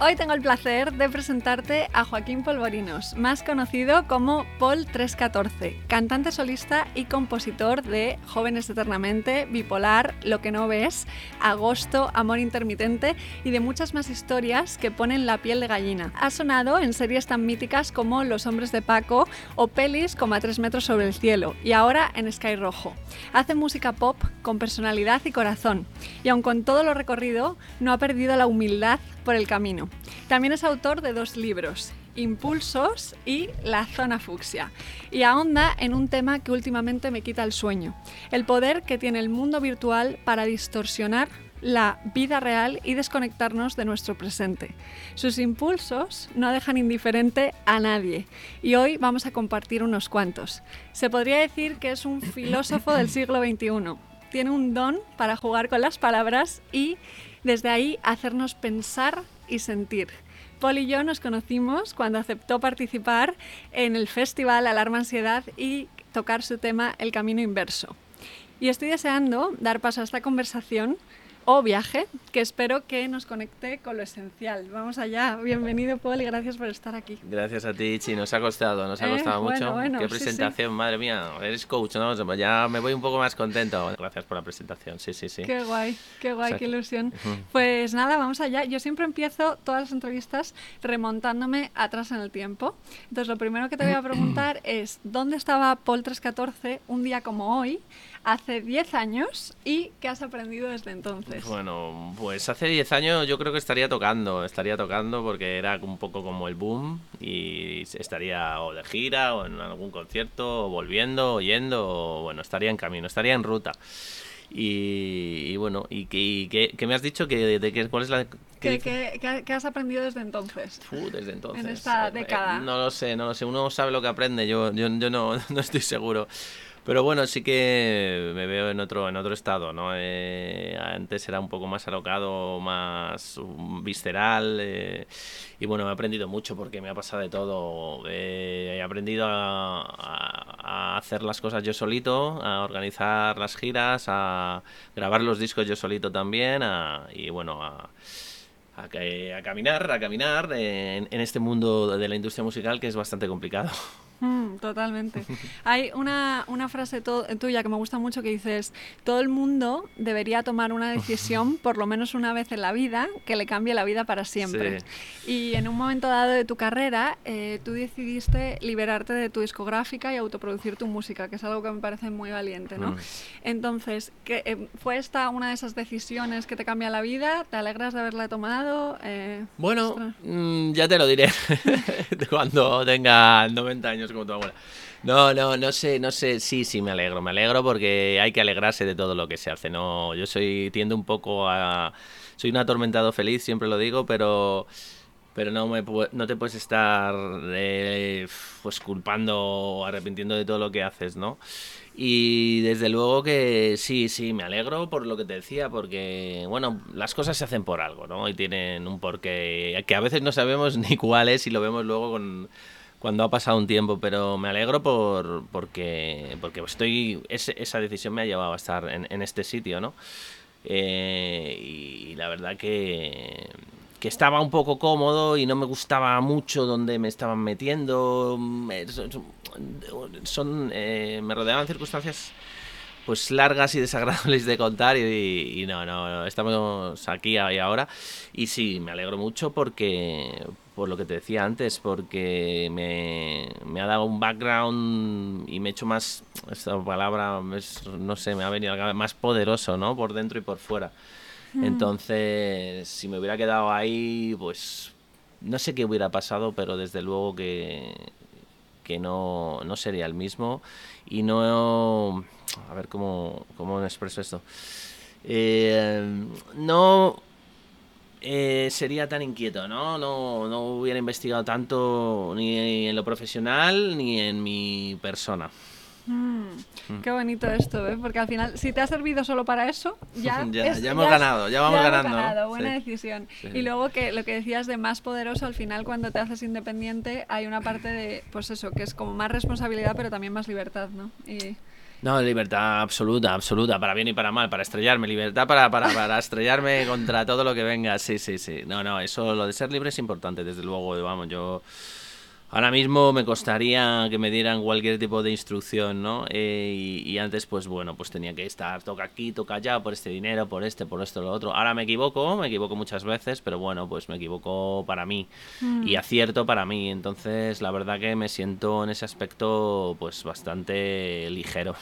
Hoy tengo el placer de presentarte a Joaquín Polvorinos, más conocido como Paul 314, cantante solista y compositor de Jóvenes Eternamente, Bipolar, Lo que no ves, Agosto, Amor Intermitente y de muchas más historias que ponen la piel de gallina. Ha sonado en series tan míticas como Los Hombres de Paco o pelis como A tres metros sobre el cielo y ahora en Sky Rojo. Hace música pop con personalidad y corazón y aun con todo lo recorrido no ha perdido la humildad por el camino. También es autor de dos libros, Impulsos y La Zona Fucsia, y ahonda en un tema que últimamente me quita el sueño, el poder que tiene el mundo virtual para distorsionar la vida real y desconectarnos de nuestro presente. Sus impulsos no dejan indiferente a nadie y hoy vamos a compartir unos cuantos. Se podría decir que es un filósofo del siglo XXI. Tiene un don para jugar con las palabras y desde ahí hacernos pensar y sentir. Paul y yo nos conocimos cuando aceptó participar en el festival Alarma Ansiedad y tocar su tema El Camino Inverso. Y estoy deseando dar paso a esta conversación o viaje que espero que nos conecte con lo esencial. Vamos allá. Bienvenido, Paul, y gracias por estar aquí. Gracias a ti, Chi. Nos ha costado, nos ha Eh, costado bueno, mucho. bueno, Qué sí, presentación, madre mía. Eres coach, ¿no? Pues Ya me voy un poco más contento. Gracias por la presentación, sí, sí, sí. Qué guay, qué guay, Exacto. qué ilusión. Pues nada, vamos allá. Yo siempre empiezo todas las entrevistas remontándome atrás en el tiempo. Entonces, lo primero que te voy a preguntar es, ¿dónde estaba Paul 314 un día como hoy, hace 10 años, y qué has aprendido desde entonces? Bueno, pues hace 10 años yo creo que estaría tocando, estaría tocando porque era un poco como el boom y estaría o de gira o en algún concierto o volviendo o yendo o bueno, estaría en camino, estaría en ruta. Y, y bueno, ¿y, qué- y qué me has dicho? que de qué, ¿Cuál es la...? qué- qué- qué has aprendido desde entonces? Fu, desde entonces. esta Eh, década. no lo sé, no lo sé. Uno sabe lo que aprende, yo, yo, yo no, no estoy seguro. Pero bueno, sí que me veo en otro, en otro estado, ¿no? Eh, antes era un poco más alocado, más um, visceral. eh, y bueno, he aprendido mucho porque me ha pasado de todo. Eh, he aprendido a, hacer las cosas yo solito, a organizar las giras, a grabar los discos yo solito también, a- y bueno, a, a, a caminar, a caminar en, en este mundo de la industria musical que es bastante complicado. Mm, totalmente. Hay una, una frase tuya que me gusta mucho que dices, todo el mundo debería tomar una decisión por lo menos una vez en la vida que le cambie la vida para siempre. Y en un momento dado de tu carrera, eh, tú decidiste liberarte de tu discográfica y autoproducir tu música, que es algo que me parece muy valiente, ¿no? Mm. Entonces, ¿qué, eh, ¿fue esta una de esas decisiones que te cambia la vida? ¿Te alegras de haberla tomado? Eh, Bueno, ostras. mm, ya te lo diré cuando tenga 90 años No, no, no sé, no sé, sí, sí, me alegro, me alegro porque hay que alegrarse de todo lo que se hace, no, yo soy, tiendo un poco a, soy un atormentado feliz, siempre lo digo, pero, pero no me, no te puedes estar, eh, pues culpando o arrepintiendo de todo lo que haces, ¿no? Y desde luego que sí, sí, me alegro por lo que te decía, porque, bueno, las cosas se hacen por algo, ¿no? Y tienen un porqué que a veces no sabemos ni cuál es y lo vemos luego con, cuando ha pasado un tiempo, pero me alegro por, porque, porque estoy, ese- esa decisión me ha llevado a estar en, este sitio, ¿no? Eh, y la verdad que, que estaba un poco cómodo y no me gustaba mucho donde me estaban metiendo. mm, son, eh, me rodeaban circunstancias pues largas y desagradables de contar y, y no, no, no, estamos aquí y ahora y sí, me alegro mucho porque, por lo que te decía antes, porque me, me ha dado un background y me he hecho más, esta palabra, es- no sé, me ha venido más poderoso, ¿no? Por dentro y por fuera. Entonces, si me hubiera quedado ahí, pues no sé qué hubiera pasado, pero desde luego que, que no, no sería el mismo y no... A ver cómo, cómo expreso esto. Eh, no eh, sería tan inquieto, ¿no? ¿no? No hubiera investigado tanto ni en lo profesional ni en mi persona. Mm, qué bonito esto, ¿eh? porque al final, si te ha servido solo para eso, ya, ya, hemos ganado, ya vamos ganando. buena decisión. Y luego que lo que decías de más poderoso, al final cuando te haces independiente hay una parte de, pues eso, que es como más responsabilidad, pero también más libertad, ¿no? Y... No, libertad absoluta, absoluta, para bien y para mal, para estrellarme, libertad para, para, para estrellarme contra todo lo que venga, sí, sí, sí. No, no, eso, lo de ser libre es importante, desde luego, vamos, yo... Ahora mismo me costaría que me dieran cualquier tipo de instrucción, ¿no? Eh, y, antes, pues bueno, pues tenía que estar, toca aquí, toca allá, por este dinero, por este, por esto, lo otro. Ahora me equivoco, me equivoco muchas veces, pero bueno, pues me equivoco para mí y mm. acierto para mí. Entonces, la verdad que me siento en ese aspecto, pues bastante ligero.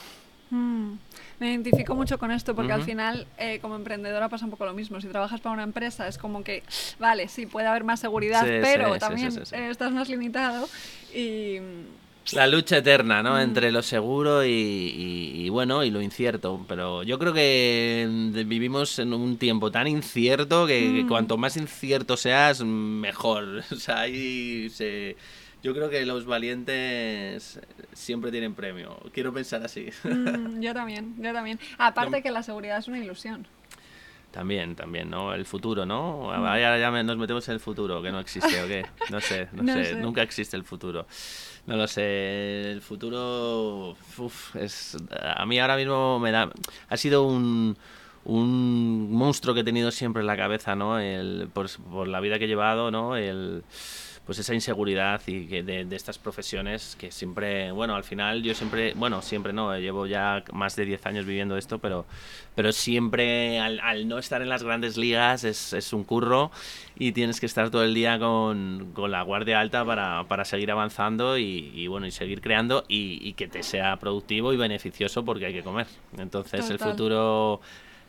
Mm. Me identifico mucho con esto porque al final, eh, como emprendedora, pasa un poco lo mismo. Si trabajas para una empresa, es como que, vale, sí, puede haber más seguridad, pero también estás más limitado. Y. La lucha eterna, ¿no? Mm. Entre lo seguro y, bueno, y lo incierto. Pero yo creo que vivimos en un tiempo tan incierto que, mm. cuanto más incierto seas, mejor. O sea, ahí se yo creo que los valientes siempre tienen premio. Quiero pensar así. Mm, yo también, yo también. Aparte que la seguridad es una ilusión. También, también, ¿no? El futuro, ¿no? Mm. Ahora ya nos metemos en el futuro, que no existe o qué. No sé, no, sé. nunca existe el futuro. No lo sé, el futuro uf, es a mí ahora mismo me da ha sido un un monstruo que he tenido siempre en la cabeza, ¿no? El, por, por la vida que he llevado, ¿no? El pues esa inseguridad y que de, estas profesiones que siempre, bueno, al final yo siempre, bueno, siempre no, llevo ya más de 10 años viviendo esto, pero, pero siempre al, no estar en las grandes ligas es, es, un curro y tienes que estar todo el día con, con la guardia alta para, para seguir avanzando y, bueno, y seguir creando y, que te sea productivo y beneficioso porque hay que comer. Entonces el futuro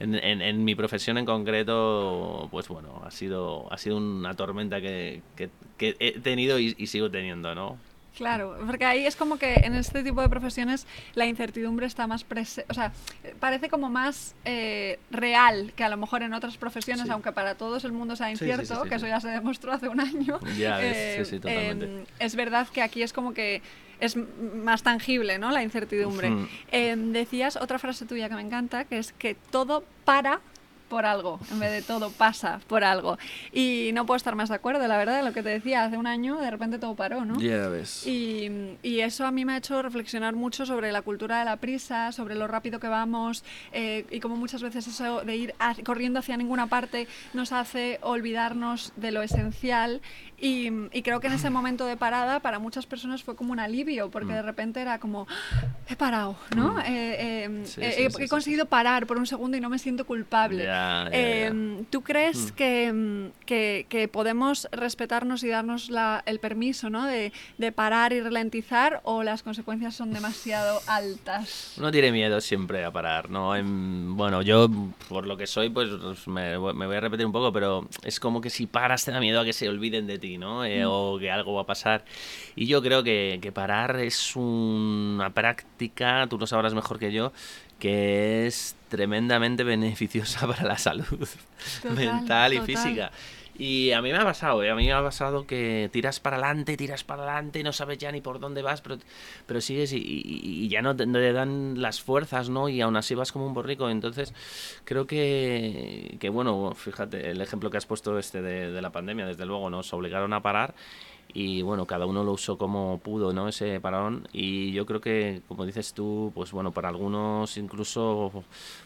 en, en, mi profesión en concreto, pues bueno, ha sido, ha sido una tormenta que, que, he tenido y, sigo teniendo, ¿no? Claro, porque ahí es como que en este tipo de profesiones la incertidumbre está más presente, o sea, parece como más eh, real que a lo mejor en otras profesiones, aunque para todos el mundo sea incierto, que eso ya se demostró hace un año. Ya, eh, totalmente. Em, es verdad que aquí es como que es más tangible, ¿no? La incertidumbre. Em, decías otra frase tuya que me encanta, que es que todo para por algo, en vez de todo pasa por algo. Y no puedo estar más de acuerdo, la verdad, de lo que te decía, hace un año de repente todo paró, ¿no? Ya ves. Y, y, eso a mí me ha hecho reflexionar mucho sobre la cultura de la prisa, sobre lo rápido que vamos eh, y cómo muchas veces eso de ir corriendo hacia ninguna parte nos hace olvidarnos de lo esencial y, y, creo que en ese momento de parada para muchas personas fue como un alivio, porque mm. de repente era como, ah, he parado, ¿no? Mm. Eh, eh, he, conseguido parar por un segundo y no me siento culpable. Em, ¿Tú crees mm. em, que, que, podemos respetarnos y darnos la, el permiso ¿no? de, de, parar y ralentizar o las consecuencias son demasiado altas? Uno tiene miedo siempre a parar, ¿no? bueno, yo por lo que soy, pues me, me voy a repetir un poco, pero es como que si paras te da miedo a que se olviden de ti. Eh, mm. O que algo va a pasar. Y yo creo que, parar es una práctica, tú lo sabrás mejor que yo, que es tremendamente beneficiosa para la salud mental y física. Y a mí me ha pasado, ¿eh? a mí me ha pasado que tiras para adelante, tiras para adelante, no sabes ya ni por dónde vas, pero, pero sigues y, ya no te, dan las fuerzas, ¿no? Y aún así vas como un borrico. Entonces, creo que, que bueno, fíjate, el ejemplo que has puesto este de, de la pandemia, desde luego, nos obligaron a parar y bueno, cada uno lo usó como pudo, ¿no? Ese parón y yo creo que, como dices tú, pues bueno, para algunos incluso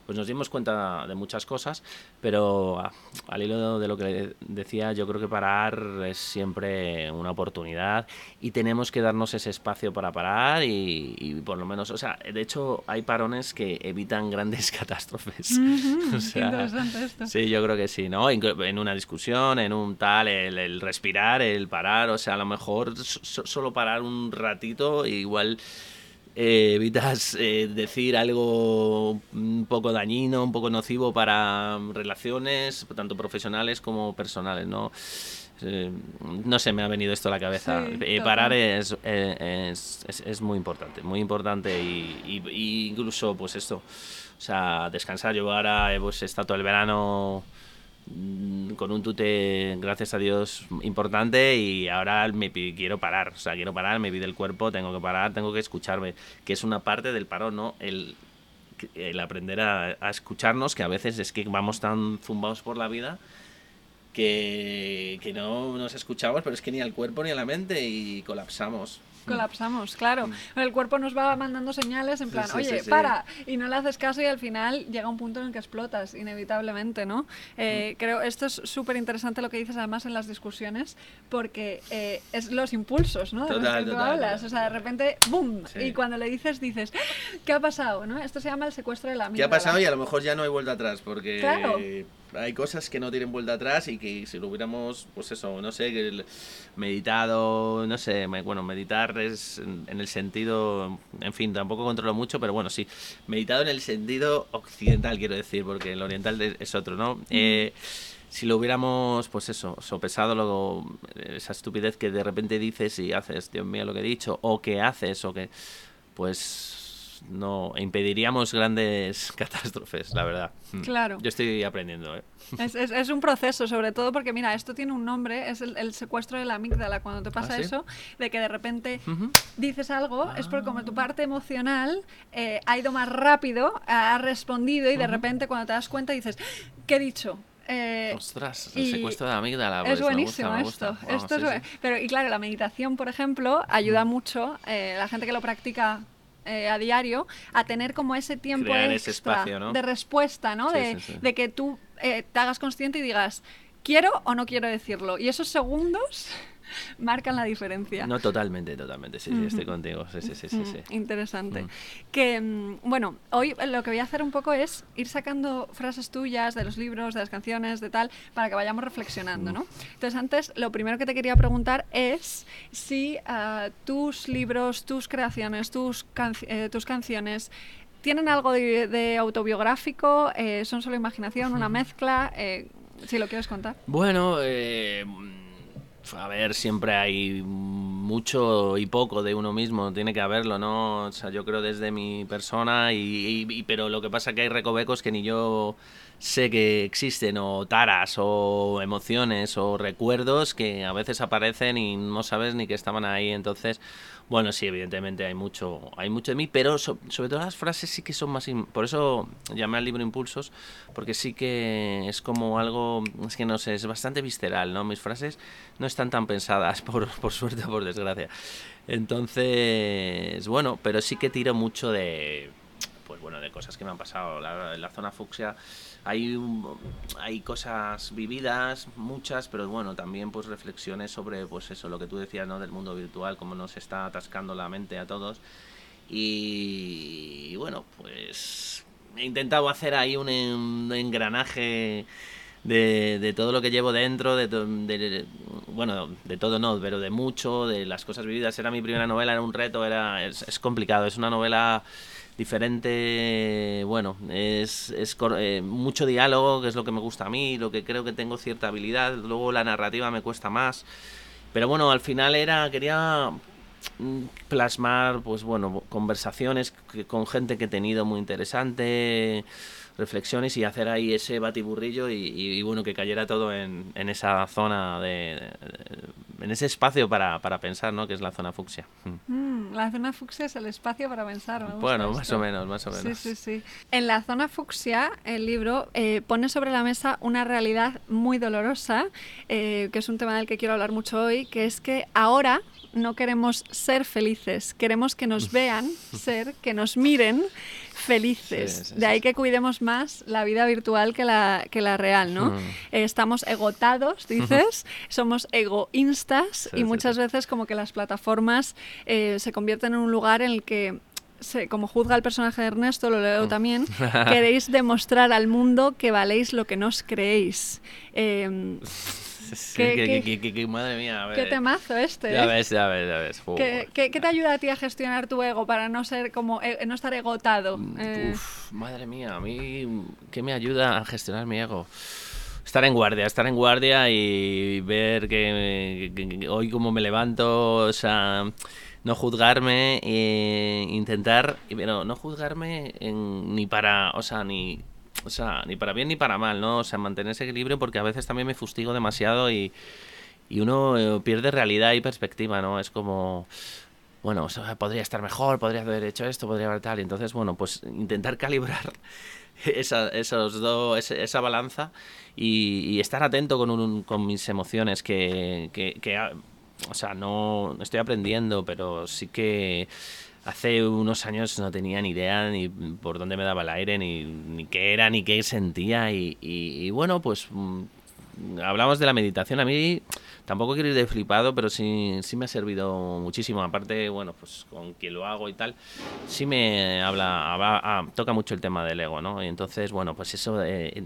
pues nos dimos cuenta de muchas cosas, pero al hilo de lo que decía, yo creo que parar es siempre una oportunidad y tenemos que darnos ese espacio para parar y, por lo menos, o sea, de hecho hay parones que evitan grandes catástrofes. Sí, yo creo que sí, ¿no? En una discusión, en un tal, el, el respirar, el parar, o sea, a lo mejor solo parar un ratito, igual eh, evitas eh, decir algo un poco dañino, un poco nocivo para relaciones, tanto profesionales como personales, ¿no? Eh, no sé, me ha venido esto a la cabeza. parar es, es, es, muy importante, muy importante y, incluso pues esto, o sea, descansar. Yo ahora pues, he estado todo el verano con un tute, gracias a Dios, importante y ahora me quiero parar, o sea, quiero parar, me pide el cuerpo, tengo que parar, tengo que escucharme, que es una parte del paro, ¿no? El, el aprender a, a escucharnos, que a veces es que vamos tan zumbados por la vida que, que, no nos escuchamos, pero es que ni al cuerpo ni a la mente y colapsamos colapsamos, claro. Mm. El cuerpo nos va mandando señales en plan, oye, para, y no le haces caso y al final llega un punto en el que explotas, inevitablemente, ¿no? Eh, mm. Creo, esto es súper interesante lo que dices además en las discusiones, porque eh, es los impulsos, ¿no? De los que tú hablas. O sea, de repente, ¡boom! Y cuando le dices, dices, ¿qué ha pasado? ¿no? Esto se llama el secuestro de la amígdala. ¿Qué ha pasado? Y a lo mejor ya no hay vuelta atrás, porque... Claro hay cosas que no tienen vuelta atrás y que si lo hubiéramos, pues eso, no sé, meditado, no sé, bueno, meditar es en, el sentido, en fin, tampoco controlo mucho, pero bueno, sí, meditado en el sentido occidental, quiero decir, porque el oriental es otro, ¿no? Eh, si lo hubiéramos, pues eso, sopesado luego esa estupidez que de repente dices y haces, Dios mío, lo que he dicho, o que haces, o que, pues no impediríamos grandes catástrofes, la verdad. Hmm. Claro. Yo estoy aprendiendo. ¿eh? Es, es, un proceso, sobre todo porque, mira, esto tiene un nombre, es el, secuestro de la amígdala. Cuando te pasa ¿Ah, eso, de que de repente dices algo, es porque como tu parte emocional eh, ha ido más rápido, ha respondido y de repente cuando te das cuenta dices, ¿qué he dicho? Eh, Ostras, el secuestro de la amígdala. Es buenísimo esto. esto es, Pero, y claro, la meditación, por ejemplo, ayuda mucho. Eh, la gente que lo practica eh, a diario a tener como ese tiempo extra de respuesta, ¿no? de, de, que tú eh, te hagas consciente y digas, quiero o no quiero decirlo. Y esos segundos marcan la diferencia. No, totalmente, totalmente. Sí, sí, estoy contigo. Sí, sí, sí, sí, Interesante. Que, mm, bueno, hoy lo que voy a hacer un poco es ir sacando frases tuyas de los libros, de las canciones, de tal, para que vayamos reflexionando, ¿no? Entonces, antes, lo primero que te quería preguntar es si ah, tus libros, tus creaciones, tus, eh, tus canciones ¿Tienen algo de, autobiográfico? Eh, ¿Son solo imaginación? ¿Una mezcla? Eh, si lo quieres contar. Bueno, eh, a ver, siempre hay mucho y poco de uno mismo, tiene que haberlo, ¿no? O sea, yo creo desde mi persona, y, pero lo que pasa es que hay recovecos que ni yo sé que existen, o taras, o emociones, o recuerdos que a veces aparecen y no sabes ni que estaban ahí, entonces bueno, sí, evidentemente hay mucho, hay mucho de mí, pero sobre todo las frases sí que son más... Por eso llamé al libro Impulsos, porque sí que es como algo, es que no sé, es bastante visceral, ¿no? Mis frases no están tan pensadas, por, por suerte o por desgracia. Entonces, bueno, pero sí que tiro mucho de, pues bueno, de cosas que me han pasado. La, la zona fucsia hay, hay cosas vividas, muchas, pero bueno, también pues reflexiones sobre pues eso, lo que tú decías, ¿no? Del mundo virtual, cómo nos está atascando la mente a todos. Y, bueno, pues he intentado hacer ahí un, engranaje de, de, todo lo que llevo dentro, de, de, bueno, de todo no, pero de mucho, de las cosas vividas. Era mi primera novela, era un reto, era es, complicado, es una novela diferente, bueno, es, es eh, mucho diálogo, que es lo que me gusta a mí, lo que creo que tengo cierta habilidad, luego la narrativa me cuesta más, pero bueno, al final era, quería mm, plasmar, pues bueno, conversaciones con gente que he tenido muy interesante, reflexiones y hacer ahí ese batiburrillo y, bueno, que cayera todo en, en esa zona de, en ese espacio para, para, pensar, ¿no? Que es la zona fucsia. Mm. Mm, la zona fucsia es el espacio para pensar. bueno, más o menos, más o menos. Sí, sí, sí. En la zona fucsia, el libro eh, pone sobre la mesa una realidad muy dolorosa, eh, que es un tema del que quiero hablar mucho hoy, que es que ahora no queremos ser felices, queremos que nos vean ser, que nos miren felices. de ahí que cuidemos más la vida virtual que la, que la real, ¿no? Mm. estamos egotados, dices, somos egoístas y muchas veces como que las plataformas eh, se convierten en un lugar en el que como juzga el personaje de Ernesto, lo leo mm. también, queréis demostrar al mundo que valéis lo que nos creéis. Eh, ¿Qué, madre mía, Qué temazo este. Ya ¿eh? ves, ya ves, ya ves. ¿Qué, te ayuda a ti a gestionar tu ego para no ser como eh, no estar egotado? Mm, eh. Uf, madre mía, a mí ¿qué me ayuda a gestionar mi ego? Estar en guardia, estar en guardia y ver que, hoy como me levanto, o sea, no juzgarme, e intentar, pero no juzgarme en, ni para, o sea, ni o sea, ni para bien ni para mal, ¿no? O sea, mantener ese equilibrio porque a veces también me fustigo demasiado y, y uno eh, pierde realidad y perspectiva, ¿no? Es como, bueno, podría estar mejor, podría haber hecho esto, podría haber tal. Y entonces, bueno, pues intentar calibrar esa, esos dos, esa, balanza y, estar atento con, con mis emociones que, que, que, o sea, no estoy aprendiendo, pero sí que hace unos años no tenía ni idea ni por dónde me daba el aire, ni, ni qué era, ni qué sentía. Y, y bueno, pues mm, hablamos de la meditación. A mí tampoco quiero ir de flipado, pero sí, sí me ha servido muchísimo. Aparte, bueno, pues con quien lo hago y tal, sí me habla, toca mucho el tema del ego, ¿no? Y entonces, bueno, pues eso, de,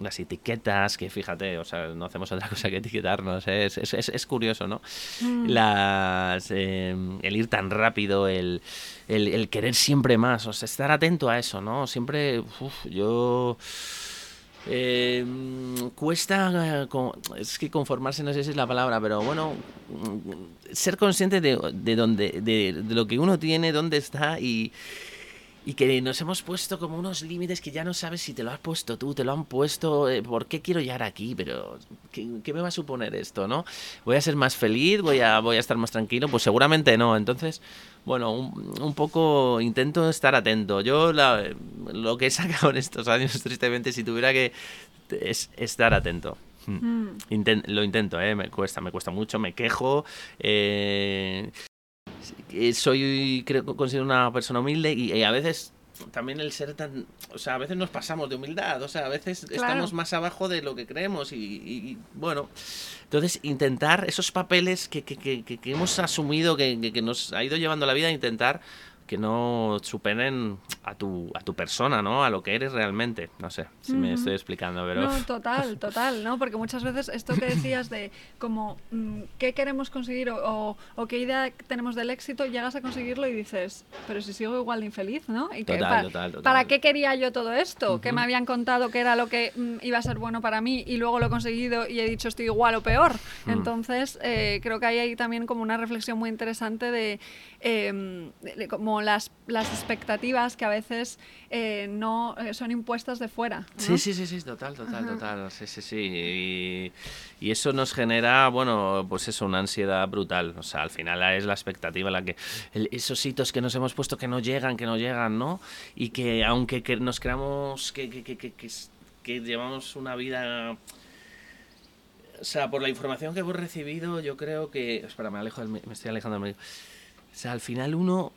las etiquetas, que fíjate, o sea, no hacemos otra cosa que etiquetarnos, ¿eh? es, es, es, curioso, ¿no? Mm. Las, eh, el ir tan rápido, el, el, el, querer siempre más, o sea, estar atento a eso, ¿no? Siempre, uf, yo eh, cuesta, es que conformarse, no sé si es la palabra, pero bueno, ser consciente de, de, dónde, de, de lo que uno tiene, dónde está y, y que nos hemos puesto como unos límites que ya no sabes si te lo has puesto tú, te lo han puesto, eh, ¿por qué quiero llegar aquí? Pero, ¿qué, me va a suponer esto, no? ¿Voy a ser más feliz? ¿Voy a, voy a estar más tranquilo? Pues seguramente no. Entonces, bueno, un, poco intento estar atento. Yo lo que he sacado en estos años, tristemente, si tuviera que es estar atento. Hmm. Mm. lo intento, ¿eh? me cuesta, me cuesta mucho, me quejo. Eh, soy, creo, considero una persona humilde y, a veces también el ser tan, o sea, a veces nos pasamos de humildad, o sea, a veces estamos más abajo de lo que creemos y, bueno, entonces intentar esos papeles que, que, que, que hemos asumido, que, que, nos ha ido llevando la vida, intentar que no superen a tu, a tu persona, ¿no? A lo que eres realmente. No sé si me estoy explicando, pero... No, total, total, ¿no? Porque muchas veces esto que decías de como mm, qué queremos conseguir o, o, qué idea tenemos del éxito, llegas a conseguirlo y dices, pero si sigo igual de infeliz, ¿no? Y total, total, total. ¿Para qué quería yo todo esto? Que me habían contado que era lo que mm, iba a ser bueno para mí y luego lo he conseguido y he dicho estoy igual o peor. Mm. Entonces, eh, creo que hay ahí también como una reflexión muy interesante de, eh, de como las, las expectativas que a veces eh, no eh, son impuestas de fuera. Sí, sí, sí, sí, total, total, total. Sí, sí, sí. Y, eso nos genera, bueno, pues eso, una ansiedad brutal. O sea, al final es la expectativa la que. esos hitos que nos hemos puesto que no llegan, que no llegan, ¿no? Y que aunque que nos creamos que, que, que, que llevamos una vida o sea, por la información que hemos recibido, yo creo que. Espera, me alejo, me estoy alejando del medio. O sea, al final uno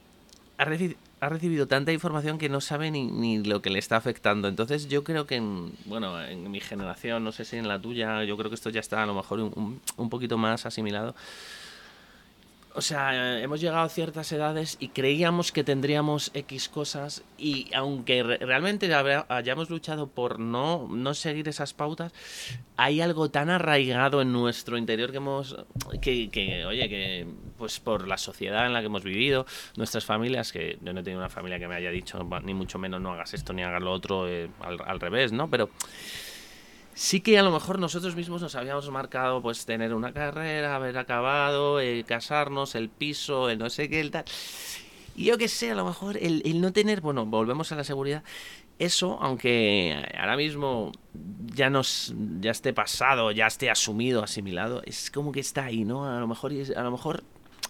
ha, recibido tanta información que no sabe ni, ni, lo que le está afectando. Entonces yo creo que, en, bueno, en mi generación, no sé si en la tuya, yo creo que esto ya está a lo mejor un, un poquito más asimilado o sea, hemos llegado a ciertas edades y creíamos que tendríamos X cosas y aunque realmente hayamos luchado por no, no seguir esas pautas, hay algo tan arraigado en nuestro interior que hemos, que, que, oye, que pues por la sociedad en la que hemos vivido, nuestras familias, que yo no he tenido una familia que me haya dicho ni mucho menos no hagas esto ni hagas lo otro, eh, al, al revés, ¿no? Pero sí que a lo mejor nosotros mismos nos habíamos marcado pues tener una carrera, haber acabado, eh, casarnos, el piso, el no sé qué, el tal. Y yo qué sé, a lo mejor el, el, no tener, bueno, volvemos a la seguridad. Eso, aunque ahora mismo ya nos, ya esté pasado, ya esté asumido, asimilado, es como que está ahí, ¿no? A lo mejor, a lo mejor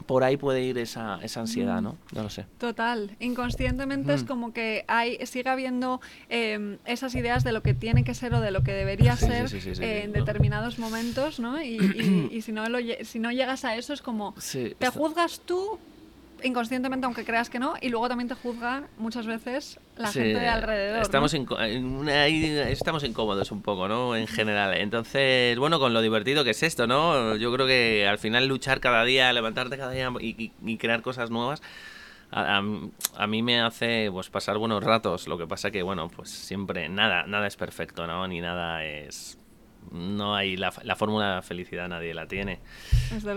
por ahí puede ir esa, esa ansiedad, ¿no? No lo sé. Total. Inconscientemente es como que hay, sigue habiendo em, esas ideas de lo que tiene que ser o de lo que debería ser en determinados momentos, ¿no? Y, y, si, no lo, si no llegas a eso es como, te juzgas tú inconscientemente, aunque creas que no, y luego también te juzgan muchas veces la gente de alrededor. Estamos, estamos incómodos un poco, ¿no? En general. Entonces, bueno, con lo divertido que es esto, ¿no? Yo creo que al final luchar cada día, levantarte cada día y, crear cosas nuevas. A, a, mí me hace pues pasar buenos ratos lo que pasa que bueno pues siempre nada nada es perfecto no ni nada es no hay la, la fórmula felicidad nadie la tiene.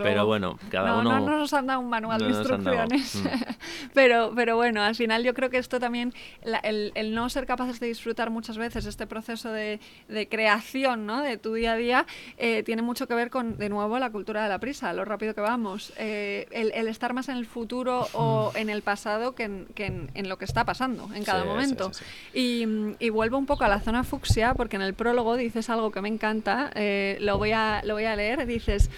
Pero bueno, cada no, uno... No, no nos han dado un manual No de instrucciones. pero, pero bueno, al final yo creo que esto también, la- el, el no ser capaces de disfrutar muchas veces este proceso de, de creación ¿no? de tu día a día, eh, tiene mucho que ver con, de nuevo, la cultura de la prisa, lo rápido que vamos. Eh, el, el estar más en el futuro o en el pasado que en, que en- en lo que está pasando en cada Sí, momento. sí, Y, mm, y vuelvo un poco a la zona fucsia, porque en el prólogo dices algo que me encanta, eh, lo, voy a, lo voy a leer, dices,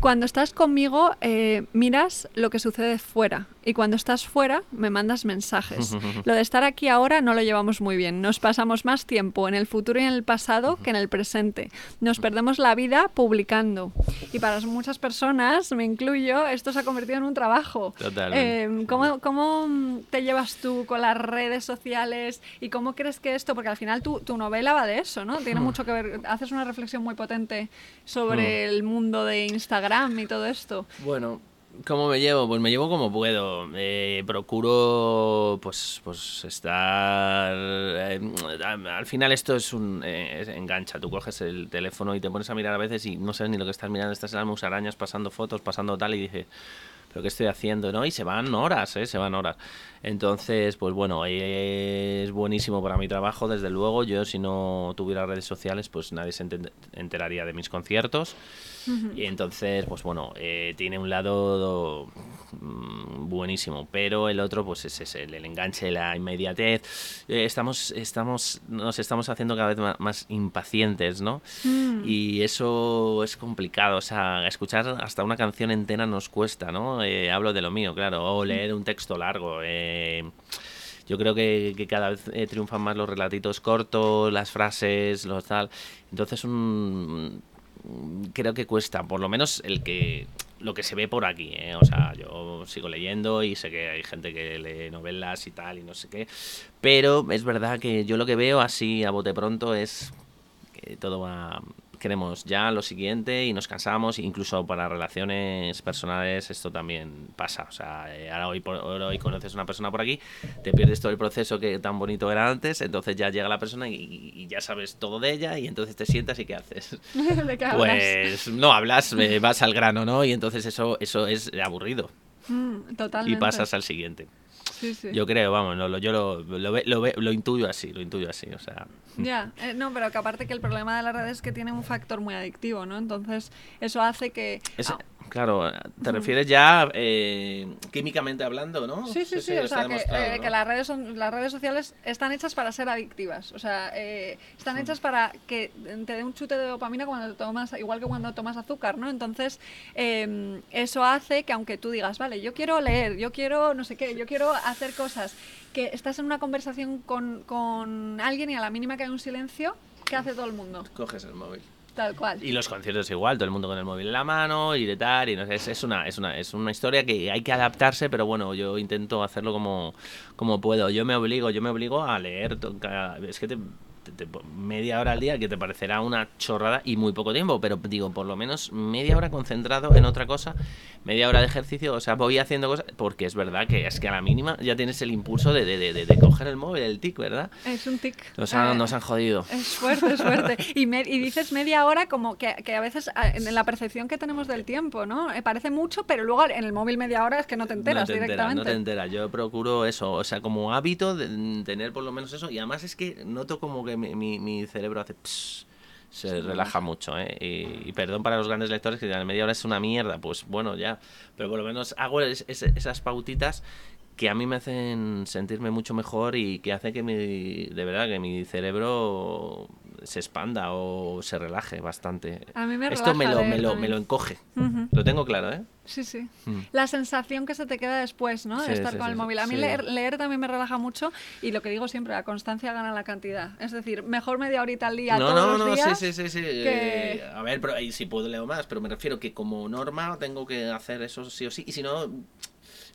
cuando estás conmigo eh, miras lo que sucede fuera y cuando estás fuera me mandas mensajes. Lo de estar aquí ahora no lo llevamos muy bien, nos pasamos más tiempo en el futuro y en el pasado que en el presente. Nos perdemos la vida publicando. Y para muchas personas, me incluyo, esto se ha convertido en un trabajo. Totalmente. Eh, ¿Cómo, ¿Cómo te llevas tú con las redes sociales y cómo crees que esto, porque al final tu, tu novela va de eso, ¿no? Hmm. Tiene mucho que ver, haces una reflexión muy potente sobre el mundo de Instagram y todo esto. Bueno, ¿cómo me llevo? Pues me llevo como puedo. Eh, procuro, pues, pues estar. eh, al final esto es un eh, es- engancha. Tú coges el teléfono y te pones a mirar a veces y no sabes ni lo que estás mirando. Estás en las musarañas pasando fotos, pasando tal y dices. ¿Pero qué estoy haciendo? ¿no? Y se van horas, ¿eh? Se van horas. Entonces, pues bueno, es buenísimo para mi trabajo, desde luego. Yo, si no tuviera redes sociales, pues nadie se enteraría de mis conciertos. Y entonces, pues bueno, eh, tiene un lado mm, buenísimo, pero el otro, pues es ese, el, el enganche, la inmediatez. Eh, estamos, estamos, nos estamos haciendo cada vez más, impacientes, ¿no? Y eso es complicado, o sea, escuchar hasta una canción entera nos cuesta, ¿no? Eh, hablo de lo mío, claro, o leer un texto largo. eh, yo creo que, que cada vez eh, triunfan más los relatitos cortos, las frases, los tal. Entonces, un, creo que cuesta, por lo menos el que lo que se ve por aquí, ¿eh? o sea, yo sigo leyendo y sé que hay gente que lee novelas y tal y no sé qué, pero es verdad que yo lo que veo así a bote pronto es que todo va queremos ya lo siguiente y nos cansamos incluso para relaciones personales esto también pasa o sea eh, ahora hoy por hoy conoces a una persona por aquí te pierdes todo el proceso que tan bonito era antes entonces ya llega la persona y, y ya sabes todo de ella y entonces te sientas y qué haces ¿De qué pues no hablas eh, vas al grano no y entonces eso eso es aburrido. Mm, y pasas al siguiente Sí, sí. yo creo vamos no, lo- yo lo, lo, lo, intuyo así lo intuyo así o sea Ya, eh, no, pero que aparte que el problema de las redes es que tiene un factor muy adictivo, ¿no? Entonces, eso hace que... Es- Ah, Claro, te refieres ya eh, químicamente hablando, ¿no? Sí, sí, sí, o sea, que, eh, ¿no? que las, redes son, las redes sociales están hechas para ser adictivas, o sea, eh, están hechas para que te dé un chute de dopamina cuando tomas, igual que cuando tomas azúcar, ¿no? Entonces, eh, eso hace que aunque tú digas, vale, yo quiero leer, yo quiero no sé qué, yo quiero hacer cosas, que estás en una conversación con, con alguien y a la mínima que hay un silencio, ¿qué hace todo el mundo? Coges el móvil. Tal cual. Y los conciertos igual, todo el mundo con el móvil en la mano y de tal, y no es, es una, es, una, es una historia que hay que adaptarse, pero bueno, yo intento hacerlo como, como puedo. Yo me obligo, yo me obligo a leer, es que te, te- te- media hora al día que te parecerá una chorrada y muy poco tiempo, pero digo, por lo menos media hora concentrado en otra cosa, media hora de ejercicio, o sea, voy haciendo cosas, porque es verdad que es que a la mínima ya tienes el impulso de, de, de, de- coger el móvil, el tic, ¿verdad? Es un tic. Nos han, Eh, nos han jodido. Es fuerte, es fuerte. Y, me- y dices media hora como que, que a veces a- en la percepción que tenemos del tiempo, ¿no? Eh, parece mucho, pero luego en el móvil media hora es que no te enteras no te enteras, directamente. no te enteras. Yo procuro eso, o sea, como hábito de tener por lo menos eso. Y además es que noto como que mi, mi- mi cerebro hace... pss, se relaja mucho, ¿eh? Y, y perdón para los grandes lectores que dirán, media hora es una mierda. Pues bueno, ya. Pero por lo menos hago es- es- esas pautitas que a mí me hacen sentirme mucho mejor y que hace que mi, de verdad, que mi cerebro se expanda o se relaje bastante. A mí me Esto me lo, me, leer lo, también. me lo encoge. Lo tengo claro, ¿eh? Sí, sí. Mm. La sensación que se te queda después, ¿no? Sí, de estar sí, con sí, el móvil. A mí leer, leer también me relaja mucho y lo que digo siempre, la constancia gana la cantidad. Es decir, mejor media horita al día No, todos no, los no, días. sí, sí, sí, que- a ver, pero ahí sí puedo leo más, pero me refiero que como norma tengo que hacer eso sí o sí, y si no,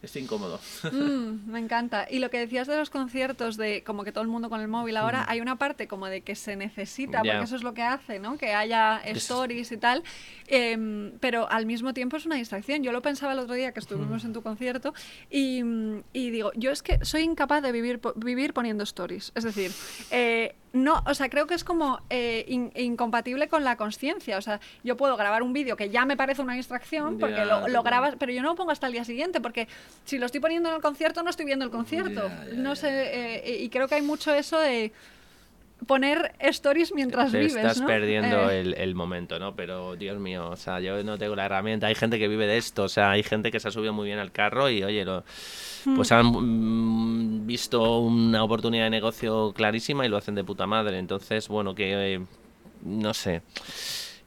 estoy incómodo. Mm, me encanta. Y lo que decías de los conciertos, de como que todo el mundo con el móvil ahora, hay una parte como de que se necesita, porque eso es lo que hace, ¿no? Que haya Es- stories y tal. em, pero al mismo tiempo es una distracción. Yo lo pensaba el otro día que estuvimos en tu concierto y, mm, y digo, yo es que soy incapaz de vivir, vivir poniendo stories. Es decir, eh, no, o sea, creo que es como eh, in- incompatible con la conciencia. O sea, yo puedo grabar un vídeo que ya me parece una distracción porque lo, grabas, pero yo no lo pongo hasta el día siguiente porque si lo estoy poniendo en el concierto no estoy viendo el concierto. No sé, eh, y creo que hay mucho eso de poner stories mientras Te vives, estás ¿no? perdiendo Eh, el, el momento, ¿no? Pero, Dios mío, o sea, yo no tengo la herramienta. Hay gente que vive de esto, o sea, hay gente que se ha subido muy bien al carro y, oye, lo- pues Hmm. han mm, visto una oportunidad de negocio clarísima y lo hacen de puta madre. Entonces, bueno, que, eh, no sé.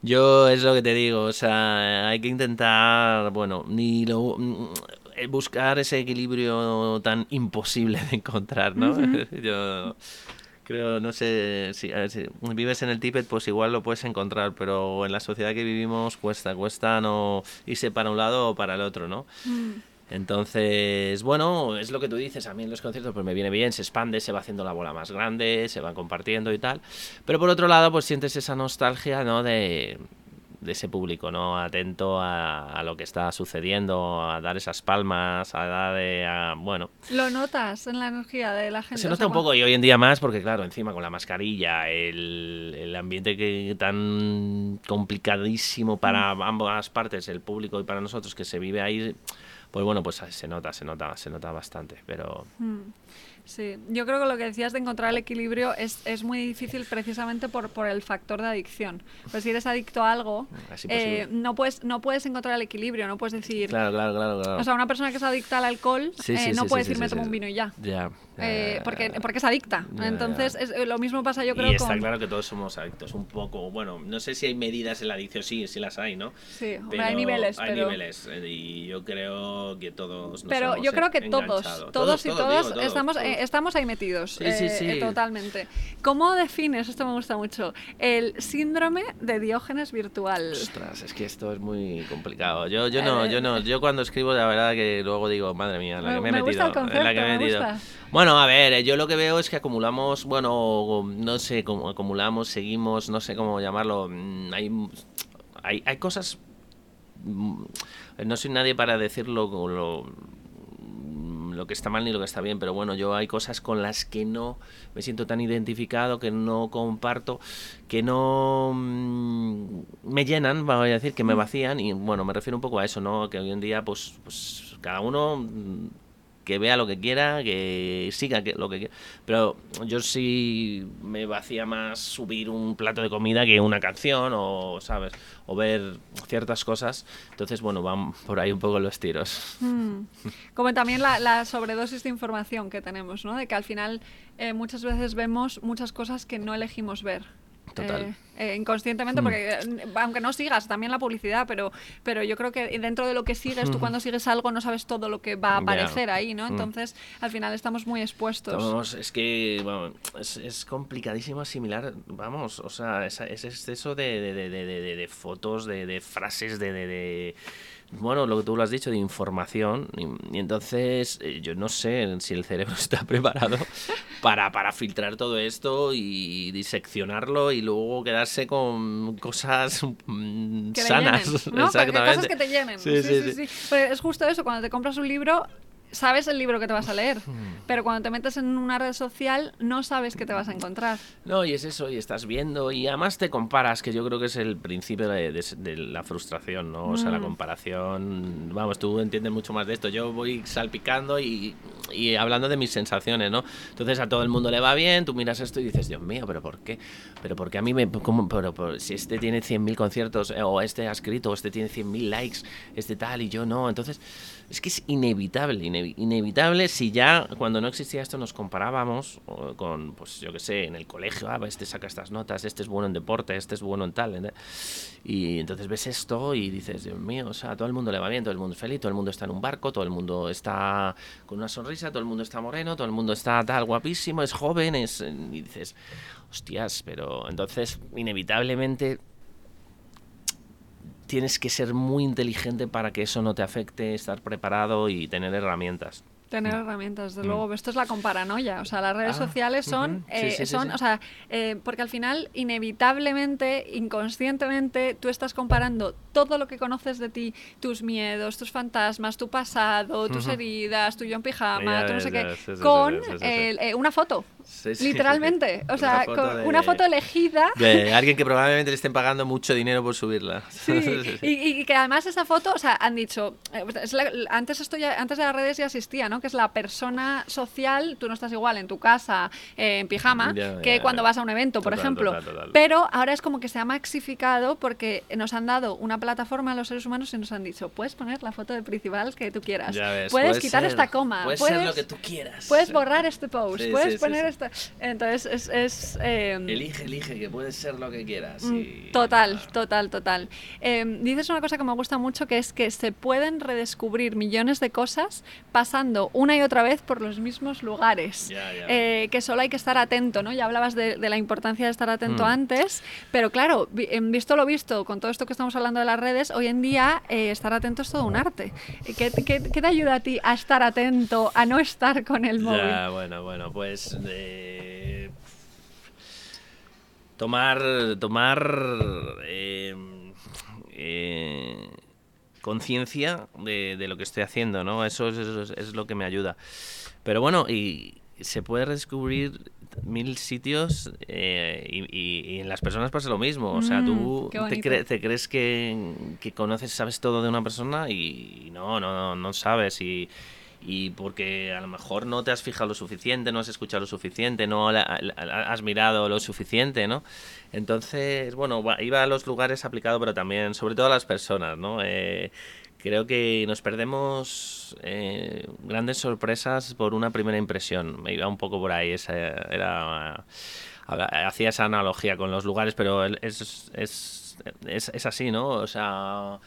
Yo es lo que te digo, o sea, hay que intentar, bueno, ni lo mm, eh, buscar ese equilibrio tan imposible de encontrar, ¿no? Yo creo, no sé, si, a ver, si vives en el Tíbet, pues igual lo puedes encontrar, pero en la sociedad que vivimos cuesta, cuesta no irse para un lado o para el otro, ¿no? mm, Entonces, bueno, es lo que tú dices, a mí en los conciertos pues me viene bien, se expande, se va haciendo la bola más grande, se va compartiendo y tal. Pero por otro lado, pues sientes esa nostalgia, ¿no? De, de ese público, ¿no? Atento a, a lo que está sucediendo, a dar esas palmas, a dar, eh, a- bueno, Lo notas en la energía de la gente. se o nota sea, un poco y hoy en día más porque claro, encima con la mascarilla, el, el ambiente que tan complicadísimo para Mm. ambas partes, el público y para nosotros que se vive ahí, pues bueno, pues se nota, se nota, se nota bastante, pero Mm, Sí, yo creo que lo que decías de encontrar el equilibrio es, es muy difícil precisamente por, por el factor de adicción. Pues si eres adicto a algo, eh, no, puedes, no puedes encontrar el equilibrio, no puedes decir... claro, claro, claro, claro. O sea, una persona que es adicta al alcohol Sí, eh, sí, no sí, puede sí, decir sí, me sí, tomo sí. un vino y ya. ya, Eh, porque, porque es adicta. Ya, ya. Entonces, es- lo mismo pasa yo creo y está con... claro que todos somos adictos, un poco. Bueno, no sé si hay medidas en la adicción, sí, sí las hay, ¿no? Sí, Pero hay niveles, Hay pero... niveles, y yo creo que todos nos Pero hemos yo creo que todos, todos, y todas todos, estamos, todos. Estamos ahí metidos. Sí, sí, eh, sí. totalmente. ¿Cómo defines, esto me gusta mucho, el síndrome de Diógenes virtual? Ostras, es que esto es muy complicado. Yo, yo no, Eh, yo no, yo cuando escribo la verdad que luego digo, madre mía, la Me- que me he me gusta metido, el la que me he metido. gusta. Bueno, a ver, eh, yo lo que veo es que acumulamos, bueno, no sé, cómo acumulamos, seguimos, no sé cómo llamarlo. mm, Hay, hay, hay cosas. mm, No soy nadie para decirlo con lo, lo que está mal ni lo que está bien, pero bueno, yo hay cosas con las que no me siento tan identificado, que no comparto, que no mm, me llenan, vamos a decir, que me vacían, y bueno, me refiero un poco a eso, ¿no? Que hoy en día, pues, pues cada uno mm, que vea lo que quiera, que siga lo que quiera. Pero yo sí me vacía más subir un plato de comida que una canción o, ¿sabes? O ver ciertas cosas. Entonces, bueno, van por ahí un poco los tiros. Mm. Como también la, la sobredosis de información que tenemos, ¿no? De que al final eh, muchas veces vemos muchas cosas que no elegimos ver. Total. Eh, eh, inconscientemente, Mm. porque eh, aunque no sigas también la publicidad, pero, pero yo creo que dentro de lo que sigues, tú cuando sigues algo no sabes todo lo que va a aparecer ahí, ¿no? Mm. Entonces, al final estamos muy expuestos. Es que bueno, es, es complicadísimo asimilar, vamos, o sea, ese exceso de, de, de, de- fotos, de, de frases, de- bueno, lo que tú lo has dicho, de información. Y, y entonces, eh, yo no sé si el cerebro está preparado para, para filtrar todo esto y diseccionarlo y luego quedarse con cosas mm, que sanas. llenen, ¿no? Exactamente. Cosas que te llenen. Sí, sí, sí. Pero es justo eso, cuando te compras un libro, sabes el libro que te vas a leer, Hmm. pero cuando te metes en una red social, no sabes qué te vas a encontrar. No, y es eso, y estás viendo, y además te comparas, que yo creo que es el principio de, de- de la frustración, ¿no? O sea, la Mm. comparación, vamos, tú entiendes mucho más de esto. Yo voy salpicando y, y hablando de mis sensaciones, ¿no? Entonces a todo el mundo le va bien, tú miras esto y dices, Dios mío, ¿pero por qué? Pero porque a mí me... ¿cómo? pero, por- si este tiene 100.000 conciertos, eh, o este ha escrito, o este tiene 100.000 likes, este tal, y yo no. Entonces, es que es inevitable, inevi- inevitable si ya cuando no existía esto nos comparábamos con, pues yo qué sé, en el colegio, ah, este saca estas notas, este es bueno en deporte, este es bueno en tal. Y entonces ves esto y dices, Dios mío, o sea, todo el mundo le va bien, todo el mundo es feliz, todo el mundo está en un barco, todo el mundo está con una sonrisa, todo el mundo está moreno, todo el mundo está tal, guapísimo, es joven, es... Y dices, hostias, pero entonces inevitablemente tienes que ser muy inteligente para que eso no te afecte, estar preparado y tener herramientas. Tener herramientas, desde Mm. luego. Esto es la comparanoia. O sea, las redes Ah, sociales son, eh, sí, sí, son sí. o sea, eh, porque al final, inevitablemente, inconscientemente, tú estás comparando todo lo que conoces de ti, tus miedos, tus fantasmas, tu pasado, tus heridas, tu yo en pijama, Ya tu no sé qué, ves, sí, sí, sí, con sí, sí, sí. Literalmente. O sea, una foto, una foto elegida. De alguien que probablemente le estén pagando mucho dinero por subirla. Sí, y, que además esa foto, o sea, han dicho, eh, antes, esto ya, antes de las redes ya existía, ¿no? Que es la persona social, tú no estás igual en tu casa, eh, en pijama, que cuando vas a un evento, por ejemplo. Pero ahora es como que se ha maxificado porque nos han dado una plataforma a los seres humanos y nos han dicho, puedes poner la foto de principal que tú quieras. puedes quitar esta coma. Puedes, ser lo que tú quieras. Puedes borrar este post. puedes poner Entonces es. Em, elige, elige, que puedes ser lo que quieras. Mm, total, total, total. Em, dices una cosa que me gusta mucho que es que se pueden redescubrir millones de cosas pasando una y otra vez por los mismos lugares. Eh, que solo hay que estar atento, ¿no? Ya hablabas de, la importancia de estar atento mm. antes, pero claro, em, visto lo visto, con todo esto que estamos hablando de las redes, hoy en día eh, estar atento es todo un arte. ¿Qué, qué, te ayuda a ti a estar atento, a no estar con el móvil? Ya, bueno, bueno, pues... Eh, tomar tomar em, eh, conciencia de, lo que estoy haciendo, ¿no? Eso es, lo que me ayuda. Pero bueno, y se puede descubrir mil sitios eh, y, en las personas pasa lo mismo. O sea, tú mm, te, crees que, que, conoces, sabes todo de una persona y no, no, no sabes. Y, y porque a lo mejor no te has fijado lo suficiente, no has escuchado lo suficiente, no has mirado lo suficiente, ¿no? Entonces, bueno, iba a los lugares aplicado, pero también, sobre todo a las personas, ¿no? Eh, creo que nos perdemos eh, grandes sorpresas por una primera impresión. Me iba un poco por ahí, esa era hacía esa analogía con los lugares, pero es, es, es, es así, ¿no? O sea,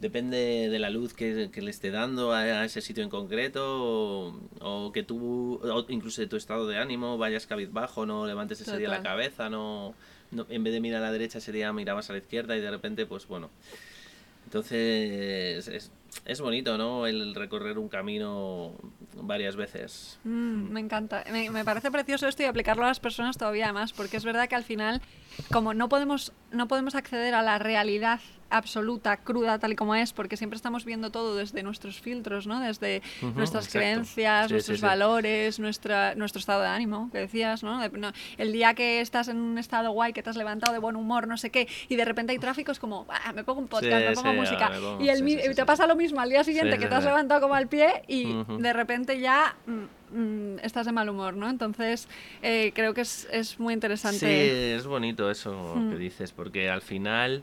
depende de la luz que, le esté dando a, ese sitio en concreto o, que tú, incluso de tu estado de ánimo, vayas cabizbajo, no levantes ese día la cabeza, no, en vez de mirar a la derecha ese día mirabas a la izquierda y de repente, pues bueno. Entonces es, es bonito, ¿no? El recorrer un camino varias veces. Mm, me encanta. Me, me, parece precioso esto y aplicarlo a las personas todavía más, porque es verdad que al final, como no podemos, no podemos acceder a la realidad absoluta, cruda, tal y como es, porque siempre estamos viendo todo desde nuestros filtros, ¿no? Desde nuestras creencias, nuestros valores, Nuestra, nuestro estado de ánimo, que decías, ¿no? El día que estás en un estado guay, que te has levantado de buen humor, no sé qué, y de repente hay tráfico, es como, ah, me pongo un podcast, me pongo música. y el, te pasa lo mismo al día siguiente, que te has levantado como al pie y de repente ya... Mm, mm, estás de mal humor, ¿no? Entonces, eh, creo que es, es, muy interesante. Sí, es bonito eso que mm. dices, porque al final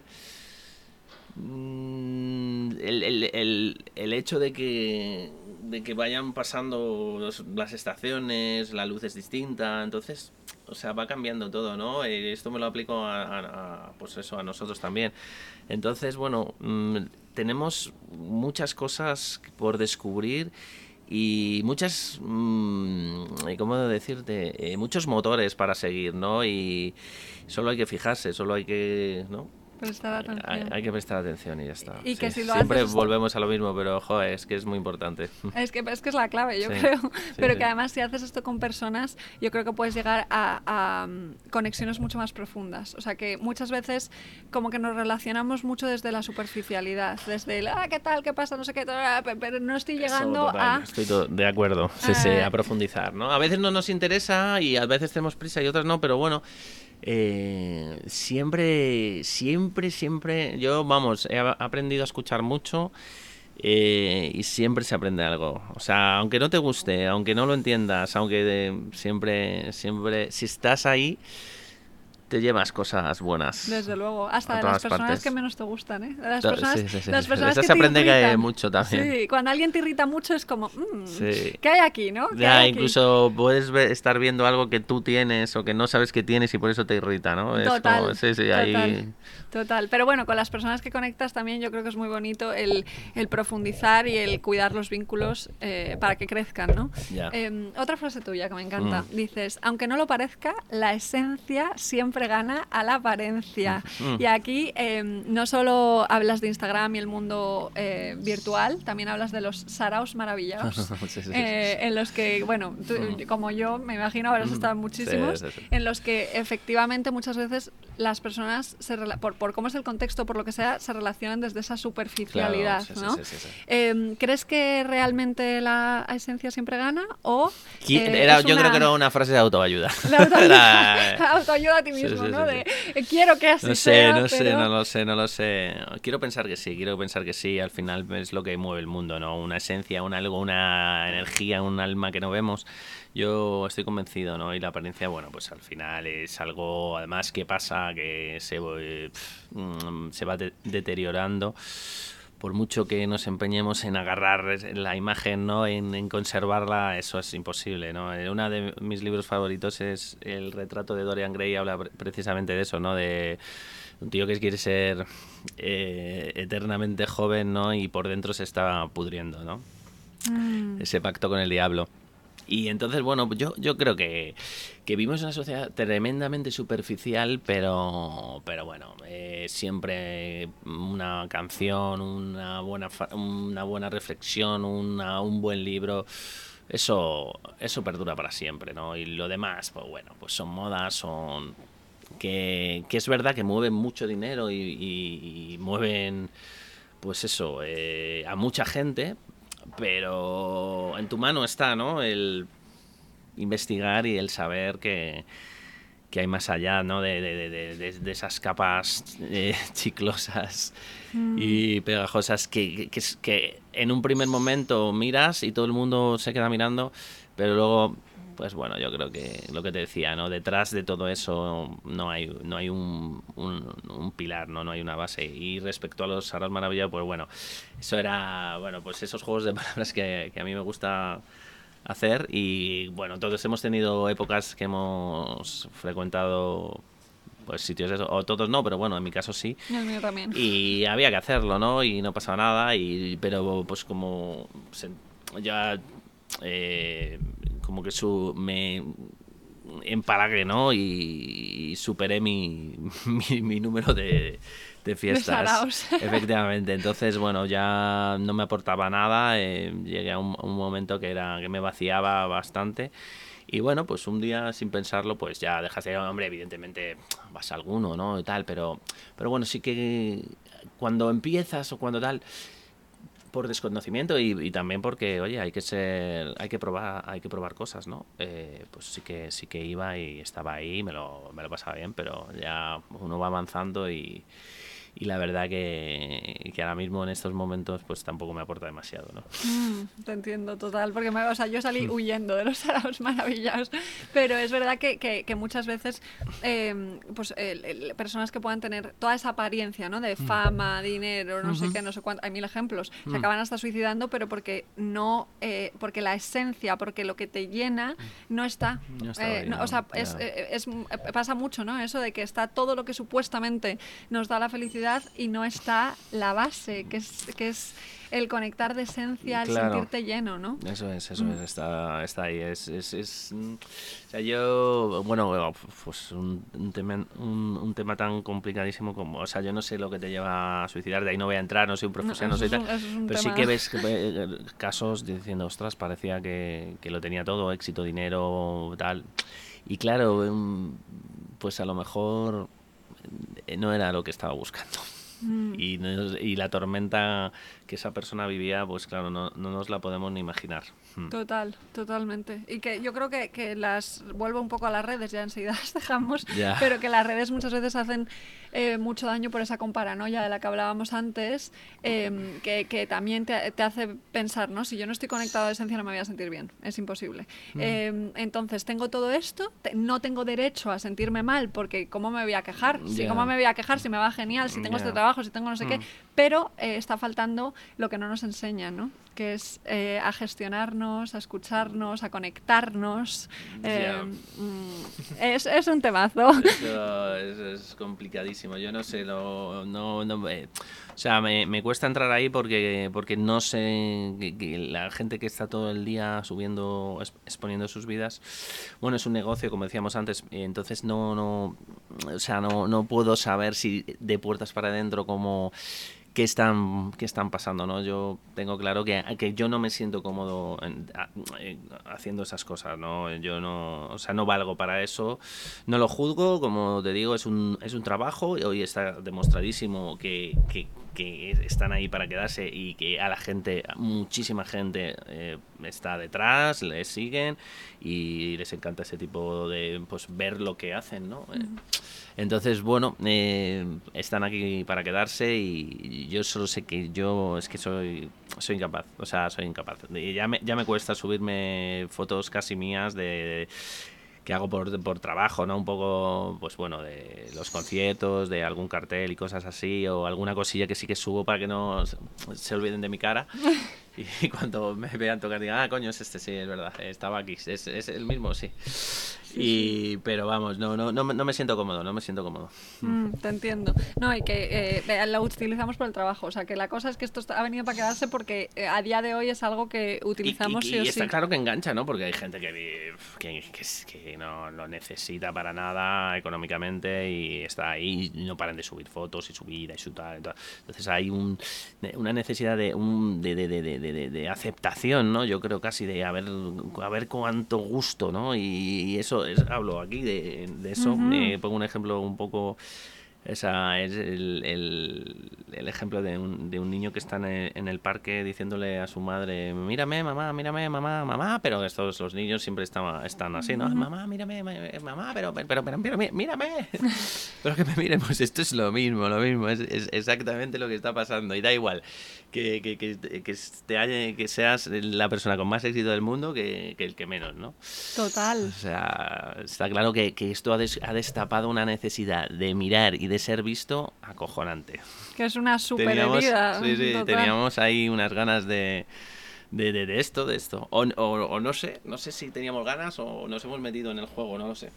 Mm, el, el, el, hecho de que, de que vayan pasando las estaciones, la luz es distinta, entonces, o sea, va cambiando todo, ¿no? Eh, esto me lo aplico a, pues eso, a nosotros también. Entonces, bueno, tenemos muchas cosas por descubrir y muchas, mmm, ¿cómo decirte? Eh, muchos motores para seguir, ¿no? Y solo hay que fijarse, solo hay que, ¿no? Hay, que prestar atención y ya está. Y que si lo Siempre volvemos a lo mismo, pero joder, es que es muy importante. Es que es, que es la clave, yo creo. pero que además si haces esto con personas, yo creo que puedes llegar a, mm, conexiones mucho más profundas. O sea que muchas veces como que nos relacionamos mucho desde la superficialidad, desde el, ah, ¿qué tal? ¿Qué pasa? No sé qué, pero no estoy llegando a... Estoy de acuerdo, sí, sí, a profundizar, ¿no? A veces no nos interesa y a veces tenemos prisa y otras no, pero bueno eh, siempre, siempre, siempre, yo, vamos, he aprendido a escuchar mucho eh, y siempre se aprende algo. O sea, aunque no te guste, aunque no lo entiendas, aunque siempre, siempre, si estás ahí, te llevas cosas buenas. Desde luego, hasta de las personas que menos te gustan, ¿eh? De las personas, sí, sí, sí, las personas que se aprende que mucho también. Sí, cuando alguien te irrita mucho es como, mmm, ¿qué hay aquí, no? Ya, incluso puedes estar viendo algo que tú tienes o que no sabes que tienes y por eso te irrita, ¿no? Total, sí, sí, ahí... total. Pero bueno, con las personas que conectas también yo creo que es muy bonito el, el profundizar y el cuidar los vínculos eh, para que crezcan, ¿no? Em, otra frase tuya que me encanta. Mm. Dices, aunque no lo parezca, la esencia siempre gana a la apariencia. Y aquí em, no solo hablas de Instagram y el mundo eh, virtual, también hablas de los saraos maravillados, eh, en los que, bueno, como yo me imagino habrás estado muchísimos, en los que efectivamente muchas veces las personas, se por, por, cómo es el contexto, por lo que sea, se relacionan desde esa superficialidad. ¿no? Em, ¿Crees que realmente la esencia siempre gana? O, eh, yo creo que era una frase de autoayuda. La autoayuda, autoayuda a ti mismo, ¿no? De, eh, quiero que así no sé, sea. No sé, no lo sé, no lo sé. Quiero pensar que sí, quiero pensar que sí. Al final es lo que mueve el mundo, ¿no? Una esencia, un algo, una energía, un alma que no vemos. Yo estoy convencido, ¿no? Y la apariencia, bueno, pues al final es algo, además, que pasa, que se, mm, se va deteriorando por mucho que nos empeñemos en agarrar la imagen, ¿no? En, conservarla, eso es imposible, ¿no? Eh, uno de mis libros favoritos es el retrato de Dorian Gray, habla precisamente de eso, ¿no? De un tío que quiere ser eh, eternamente joven, ¿no? Y por dentro se está pudriendo, ¿no? Mm. Ese pacto con el diablo. Y entonces, bueno, yo, yo creo que, que vivimos en una sociedad tremendamente superficial, pero, pero bueno, eh, siempre una canción, una buena, una buena reflexión, una, un buen libro, eso, eso perdura para siempre, ¿no? Y lo demás, pues bueno, pues son modas, son... Que, que es verdad que mueven mucho dinero y, mueven, pues eso, eh, a mucha gente, pero en tu mano está, ¿no? El investigar y el saber que, hay más allá, ¿no? De, esas capas eh, chiclosas mm. y pegajosas que, que, que en un primer momento miras y todo el mundo se queda mirando, pero luego pues bueno, yo creo que lo que te decía, ¿no? Detrás de todo eso no hay, no hay un, un, pilar, ¿no? No hay una base. Y respecto a los Aras Maravilla, pues bueno, eso era, bueno, pues esos juegos de palabras que, a mí me gusta hacer y bueno, todos hemos tenido épocas que hemos frecuentado pues sitios eso, o todos no, pero bueno, en mi caso sí. también. Y había que hacerlo, ¿no? Y no pasaba nada, y pero pues como ya eh, como que su, me empalagué, ¿no? Y, superé mi, mi, número de, de fiestas. Efectivamente. Entonces, bueno, ya no me aportaba nada. Eh, llegué a un, momento que era que me vaciaba bastante. Y bueno, pues un día sin pensarlo, pues ya dejaste, hombre, evidentemente vas a alguno, ¿no? Y tal, pero, pero bueno, sí que cuando empiezas o cuando tal, por desconocimiento y, también porque oye hay que ser hay que probar hay que probar cosas no eh, pues sí que sí que iba y estaba ahí me lo me lo pasaba bien pero ya uno va avanzando y y la verdad que, que, ahora mismo en estos momentos pues tampoco me aporta demasiado, ¿no? Mm, te entiendo total, porque me, o sea, yo salí mm. huyendo de los saraos maravillados, pero es verdad que, que, muchas veces em, pues personas que puedan tener toda esa apariencia, ¿no? De mm. fama, dinero, no sé qué, no sé cuánto, hay mil ejemplos, se acaban hasta suicidando, pero porque no, eh, porque la esencia, porque lo que te llena no está. Eh, o sea, es, eh, es, pasa mucho, ¿no? Eso de que está todo lo que supuestamente nos da la felicidad y no está la base, que es, que es el conectar de esencia, el sentirte lleno, ¿no? Eso es, eso es, está, está ahí. Es, es, es, o sea, yo, bueno, pues un, tema, un, tema tan complicadísimo como, o sea, yo no sé lo que te lleva a suicidar, de ahí no voy a entrar, no soy un profesional, no, sé tal, pero sí que ves eh, casos diciendo, ostras, parecía que, que lo tenía todo, éxito, dinero, tal. Y claro, em, pues a lo mejor eh, no era lo que estaba buscando. Mm. Y, y, la tormenta que esa persona vivía, pues claro, no, no nos la podemos ni imaginar. Hmm. Total, totalmente. Y que yo creo que, que, las vuelvo un poco a las redes, ya enseguida las dejamos, pero que las redes muchas veces hacen eh, mucho daño por esa comparanoia de la que hablábamos antes, em, que, que, también te, te, hace pensar, ¿no? Si yo no estoy conectado a esencia no me voy a sentir bien, es imposible. Hmm. Em, entonces, tengo todo esto, no tengo derecho a sentirme mal porque ¿cómo me voy a quejar? Si, ¿Cómo me voy a quejar si me va genial, si tengo este trabajo, si tengo no sé qué? Hmm. Pero eh, está faltando lo que no nos enseñan, ¿no? Que es eh, a gestionarnos, a escucharnos, a conectarnos. Eh, mm, es, es, un temazo. Eso es, complicadísimo. Yo no sé, lo, no, no o sea, me, me, cuesta entrar ahí porque, porque no sé que, la gente que está todo el día subiendo, exponiendo sus vidas, bueno, es un negocio, como decíamos antes, entonces no, no, o sea, no, no puedo saber si de puertas para adentro como qué están, qué están pasando, ¿no? Yo tengo claro que, que yo no me siento cómodo haciendo esas cosas, ¿no? Yo no, o sea, no valgo para eso, no lo juzgo, como te digo, es un, es un trabajo y hoy está demostradísimo que, que están ahí para quedarse y que a la gente, muchísima gente eh, está detrás, les siguen y les encanta ese tipo de, pues, ver lo que hacen, ¿no? Entonces, bueno, eh, están aquí para quedarse y yo solo sé que yo es que soy soy incapaz, o sea, soy incapaz. Ya me, ya me cuesta subirme fotos casi mías de, que hago por, por, trabajo, ¿no? Un poco, pues bueno, de los conciertos, de algún cartel y cosas así, o alguna cosilla que sí que subo para que no se olviden de mi cara. Y cuando me vean tocar, digan, ah, coño, es este, sí, es verdad, estaba aquí, es, es el mismo, sí y, pero vamos, no, no, no, me siento cómodo, no me siento cómodo. Mm, te entiendo. No, y que eh, la utilizamos por el trabajo. O sea, que la cosa es que esto ha venido para quedarse porque eh, a día de hoy es algo que utilizamos y, y, está claro que engancha, ¿no? Porque hay gente que, que, que, no lo necesita para nada económicamente y está ahí y no paran de subir fotos y subir y su Entonces hay un, una necesidad de, un, de, de, de, de, aceptación, ¿no? Yo creo casi de a ver, a ver cuánto gusto, ¿no? y eso hablo aquí de, eso. me pongo un ejemplo un poco esa es el, el, ejemplo de un, de un, niño que está en el, parque diciéndole a su madre, mírame, mamá, mírame, mamá, mamá, pero estos los niños siempre están, están así, ¿no? Mamá, mírame, mamá, pero, pero, pero, mírame. pero que me miren, pues esto es lo mismo, lo mismo, es, es exactamente lo que está pasando y da igual que, que, que, que, te que seas la persona con más éxito del mundo que, el que menos, ¿no? Total. O sea, está claro que, esto ha, ha destapado una necesidad de mirar y de ser visto acojonante. Que es una super teníamos, herida. Sí, sí, teníamos ahí unas ganas de, de, de, esto, de esto. O, o, no sé, no sé si teníamos ganas o nos hemos metido en el juego, no lo sé.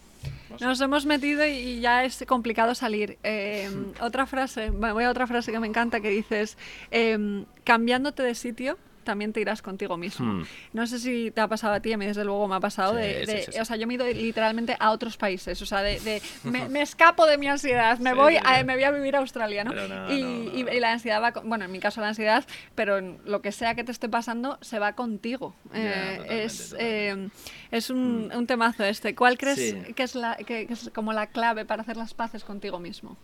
Nos hemos metido y ya es complicado salir. Eh, otra frase, voy a otra frase que me encanta que dices, eh, cambiándote de sitio también te irás contigo mismo. Hmm. No sé si te ha pasado a ti, a mí desde luego me ha pasado. de, O sea, yo me he ido literalmente a otros países. O sea, de, me, escapo de mi ansiedad, me, voy a, me voy a vivir a Australia, ¿no? y, la ansiedad va, bueno, en mi caso la ansiedad, pero lo que sea que te esté pasando, se va contigo. Eh, es, eh, es un, hmm. un, temazo este. ¿Cuál crees que, es la, que es como la clave para hacer las paces contigo mismo?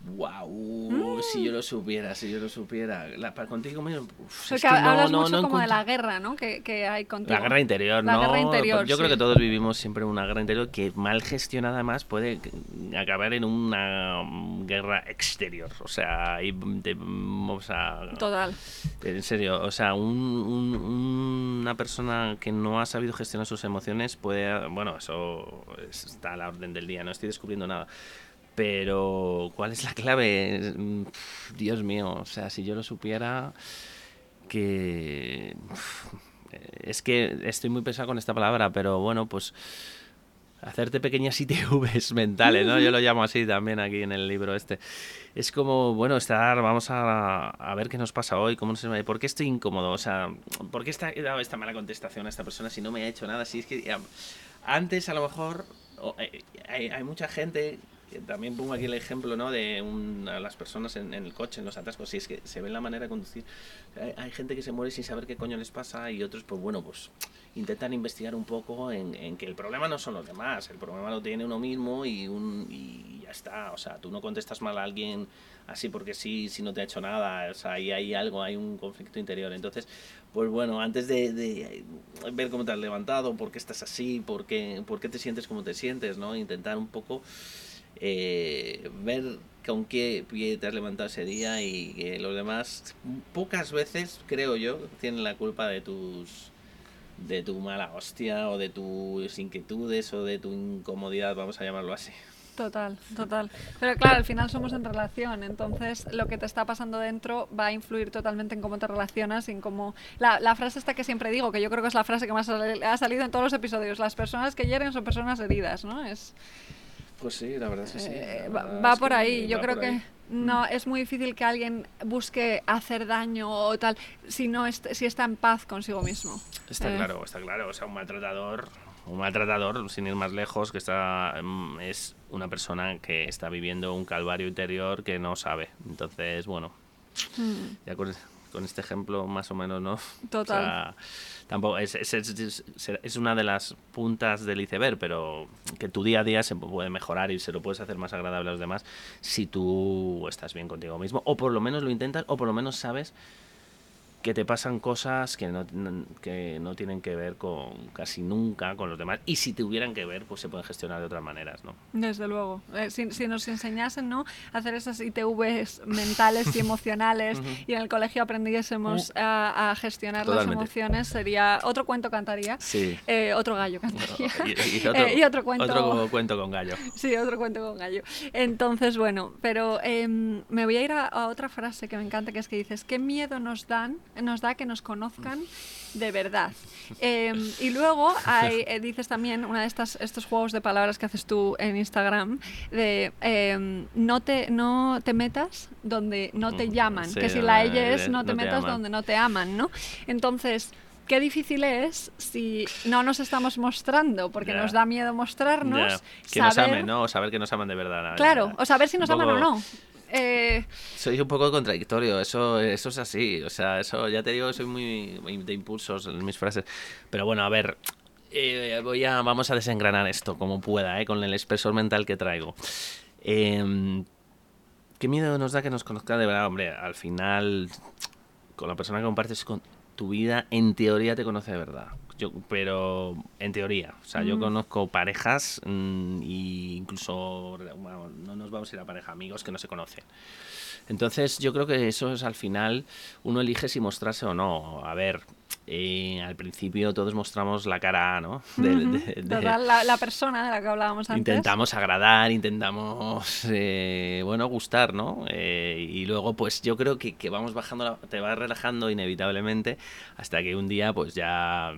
Wow, si yo lo supiera, si yo lo supiera. La, para contigo mismo. es que hablas mucho como de la guerra, ¿no? Que, que, hay contigo. La guerra interior, la Guerra interior, yo creo que todos vivimos siempre una guerra interior que mal gestionada además puede acabar en una guerra exterior. O sea, y o sea, Total. En serio, o sea, un, una persona que no ha sabido gestionar sus emociones puede, bueno, eso está a la orden del día, no estoy descubriendo nada pero, ¿cuál es la clave? Dios mío, o sea, si yo lo supiera, que... Es que estoy muy pesado con esta palabra, pero bueno, pues hacerte pequeñas ITVs mentales, ¿no? Yo lo llamo así también aquí en el libro este. Es como, bueno, estar, vamos a, a ver qué nos pasa hoy, cómo nos por qué estoy incómodo, o sea, por qué he dado esta mala contestación a esta persona si no me ha hecho nada, si es que antes a lo mejor eh, hay, hay mucha gente también pongo aquí el ejemplo ¿no? de las personas en, el coche, en los atascos, si es que se ve la manera de conducir. Hay, gente que se muere sin saber qué coño les pasa y otros, pues bueno, pues intentan investigar un poco en, que el problema no son los demás, el problema lo tiene uno mismo y, un, y ya está. O sea, tú no contestas mal a alguien así porque sí, si no te ha hecho nada, o sea, ahí hay algo, hay un conflicto interior. Entonces, pues bueno, antes de, de ver cómo te has levantado, por qué estás así, por qué, por qué te sientes como te sientes, ¿no? Intentar un poco eh, ver con qué pie te has levantado ese día y que los demás pocas veces, creo yo, tienen la culpa de tus de tu mala hostia o de tus inquietudes o de tu incomodidad, vamos a llamarlo así. Total, total. Pero claro, al final somos en relación, entonces lo que te está pasando dentro va a influir totalmente en cómo te relacionas y en cómo... La, la frase esta que siempre digo, que yo creo que es la frase que más ha salido en todos los episodios, las personas que hieren son personas heridas, ¿no? Es... Pues sí, la verdad es que sí. Eh, va, por ahí, yo creo que no es muy difícil que alguien busque hacer daño o tal si no si está en paz consigo mismo. Está eh. claro, está claro. O sea, un maltratador, un maltratador, sin ir más lejos, que está mm, es una persona que está viviendo un calvario interior que no sabe. Entonces, bueno, hmm. ya con, este ejemplo más o menos, ¿no? Total tampoco es, es, es, una de las puntas del iceberg, pero que tu día a día se puede mejorar y se lo puedes hacer más agradable a los demás si tú estás bien contigo mismo, o por lo menos lo intentas, o por lo menos sabes que te pasan cosas que no, que no tienen que ver con casi nunca con los demás y si tuvieran que ver pues se pueden gestionar de otras maneras no desde luego. Eh, si, si, nos enseñasen no hacer esas ITVs mentales y emocionales y en el colegio aprendiésemos a, gestionar las emociones sería otro cuento cantaría. Sí. Eh, otro gallo cantaría. Eh, y, otro, cuento. otro cuento con gallo. Sí otro cuento con gallo. Entonces bueno pero em, me voy a ir a, a otra frase que me encanta que es que dices qué miedo nos dan nos da que nos conozcan de verdad. Em, y luego hay, eh, dices también una de estas estos juegos de palabras que haces tú en Instagram de em, no te no te metas donde no te mm, llaman, que si la ella es no te metas donde no te aman, ¿no? Entonces qué difícil es si no nos estamos mostrando, porque nos da miedo mostrarnos. Que nos amen, ¿no? O saber que nos aman de verdad. Claro, o saber si nos aman o no. Eh... Soy un poco contradictorio, eso, eso es así. O sea, eso ya te digo, soy muy de impulsos en mis frases. Pero bueno, a ver, eh, voy a, vamos a desengranar esto como pueda, eh, con el espesor mental que traigo. Em, ¿Qué miedo nos da que nos conozca de verdad? Hombre, al final, con la persona que compartes con tu vida, en teoría te conoce de verdad. Yo, pero en teoría, o sea, yo conozco parejas e incluso no nos vamos a ir a pareja, amigos que no se conocen. Entonces yo creo que eso es al final, uno elige si mostrarse o no. A ver, eh, al principio todos mostramos la cara, ¿no? De, la, persona de la que hablábamos antes. Intentamos agradar, intentamos, eh, bueno, gustar, ¿no? Eh, y luego, pues yo creo que, que vamos bajando, te vas relajando inevitablemente hasta que un día, pues ya,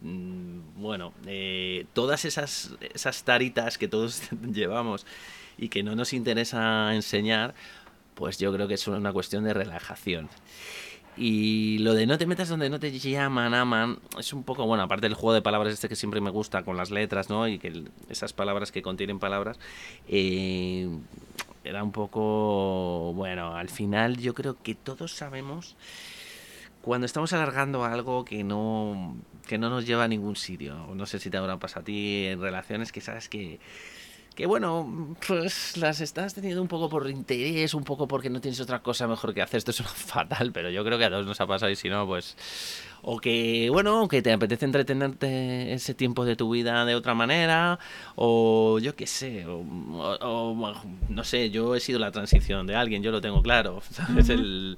mm, bueno, todas esas, esas taritas que todos llevamos y que no nos interesa enseñar, pues yo creo que es una cuestión de relajación. Y lo de no te metas donde no te llaman, aman, es un poco, bueno, aparte del juego de palabras este que siempre me gusta con las letras, ¿no? Y que esas palabras que contienen palabras, eh, era un poco, bueno, al final yo creo que todos sabemos cuando estamos alargando algo que no, que no nos lleva a ningún sitio. No sé si te habrá pasado a ti en relaciones que sabes que que bueno, pues las estás teniendo un poco por interés, un poco porque no tienes otra cosa mejor que hacer. Esto es fatal, pero yo creo que a todos nos ha pasado y si no, pues... O que, bueno, que te apetece entretenerte ese tiempo de tu vida de otra manera, o yo qué sé, o, no sé, yo he sido la transición de alguien, yo lo tengo claro, ¿sabes? El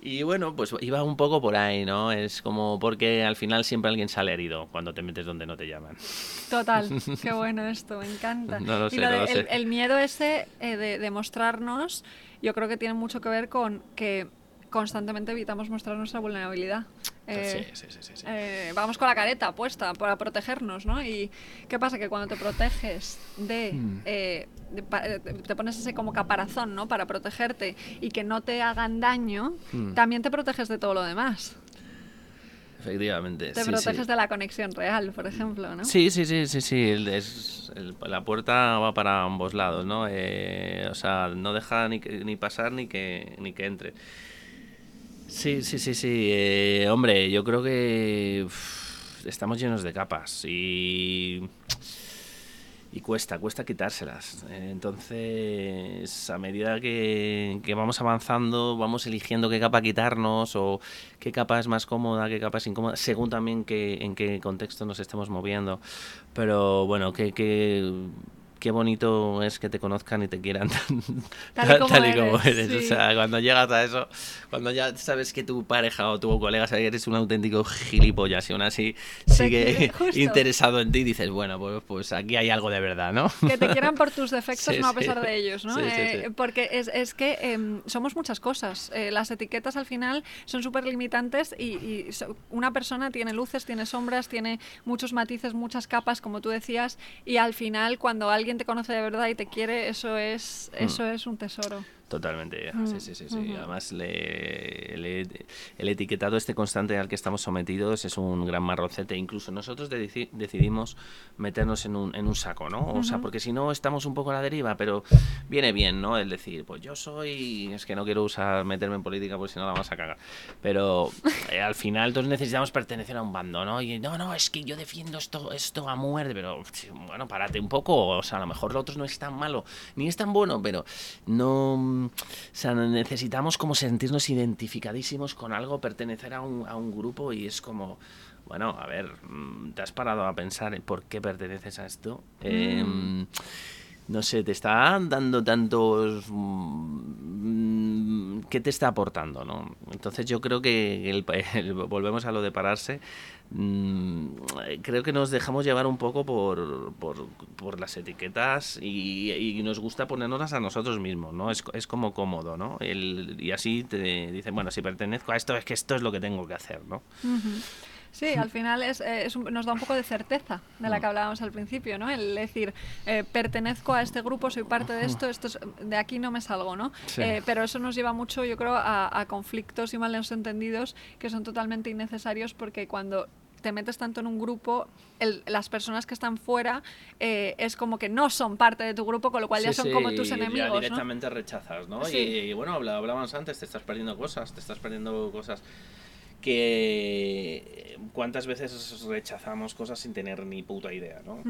y bueno, pues iba un poco por ahí, ¿no? Es como porque al final siempre alguien sale herido cuando te metes donde no te llaman. Total, qué bueno esto, me encanta. No lo sé, no lo sé. El, miedo ese eh, de, de mostrarnos, yo creo que tiene mucho que ver con que constantemente evitamos mostrar nuestra vulnerabilidad. Eh, sí, sí, sí, eh, vamos con la careta puesta para protegernos, ¿no? Y qué pasa que cuando te proteges de, hmm. eh, te pones ese como caparazón, ¿no? Para protegerte y que no te hagan daño, hmm. también te proteges de todo lo demás. Efectivamente. Te proteges de la conexión real, por ejemplo, ¿no? Sí, sí, sí, sí, sí. Es, la puerta va para ambos lados, ¿no? o sea, no deja ni, ni pasar ni que, ni que entre. Sí, sí, sí, sí. Eh, hombre, yo creo que estamos llenos de capas y, y cuesta, cuesta quitárselas. entonces, a medida que, vamos avanzando, vamos eligiendo qué capa quitarnos o qué capa es más cómoda, qué capa es incómoda, según también que, en qué contexto nos estemos moviendo. Pero bueno, que, que qué bonito es que te conozcan y te quieran tal, y como, eres. O sea, cuando llegas a eso, cuando ya sabes que tu pareja o tu colega sabe que eres un auténtico gilipollas y aún así sigue interesado en ti, dices, bueno, pues, pues aquí hay algo de verdad, ¿no? Que te quieran por tus defectos, no a pesar de ellos, ¿no? Eh, porque es, es que em, somos muchas cosas. Eh, las etiquetas al final son súper limitantes y, y una persona tiene luces, tiene sombras, tiene muchos matices, muchas capas, como tú decías, y al final cuando alguien te conoce de verdad y te quiere, eso es, mm. eso es un tesoro. Totalmente, mm, sí, sí, sí. sí. Además, le, el etiquetado este constante al que estamos sometidos es un gran marrocete. Incluso nosotros decidimos meternos en un, en un saco, ¿no? O sea, porque si no estamos un poco a la deriva, pero viene bien, ¿no? El decir, pues yo soy... Es que no quiero usar meterme en política porque si no la vamos a cagar. Pero eh, al final todos necesitamos pertenecer a un bando, ¿no? Y no, no, es que yo defiendo esto, esto a muerte, pero bueno, párate un poco. O sea, a lo mejor lo otro no es tan malo, ni es tan bueno, pero no o sea, necesitamos como sentirnos identificadísimos con algo, pertenecer a un, a un grupo y es como, bueno, a ver, mm, ¿te has parado a pensar en por qué perteneces a esto? Em, mm. no sé, te está dando tantos... Mm, ¿Qué te está aportando? ¿no? Entonces yo creo que volvemos a lo de pararse Mm, creo que nos dejamos llevar un poco por, por, las etiquetas y, nos gusta ponernoslas a nosotros mismos, ¿no? Es, es como cómodo, ¿no? El, y así te dicen, bueno, si pertenezco a esto, es que esto es lo que tengo que hacer, ¿no? Sí, al final es, eh, nos da un poco de certeza de la que hablábamos al principio, ¿no? El decir, eh, pertenezco a este grupo, soy parte de esto, esto de aquí no me salgo, ¿no? Eh, pero eso nos lleva mucho, yo creo, a, a conflictos y malos entendidos que son totalmente innecesarios porque cuando te metes tanto en un grupo, las personas que están fuera es como que no son parte de tu grupo, con lo cual ya son como tus enemigos. Ya directamente rechazas, ¿no? Y, y, bueno, hablábamos antes, te estás perdiendo cosas, te estás perdiendo cosas que cuántas veces rechazamos cosas sin tener ni puta idea, ¿no?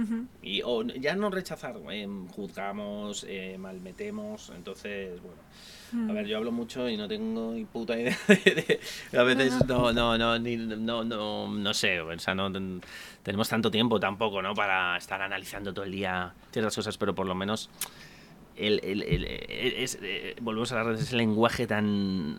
Y o ya no rechazar, eh, juzgamos, eh, malmetemos, entonces, bueno. A ver, yo hablo mucho y no tengo ni puta idea de, a veces no no no ni, no no no sé, o sea, no tenemos tanto tiempo tampoco, ¿no? Para estar analizando todo el día ciertas cosas, pero por lo menos el, eh, volvemos a hablar de ese lenguaje tan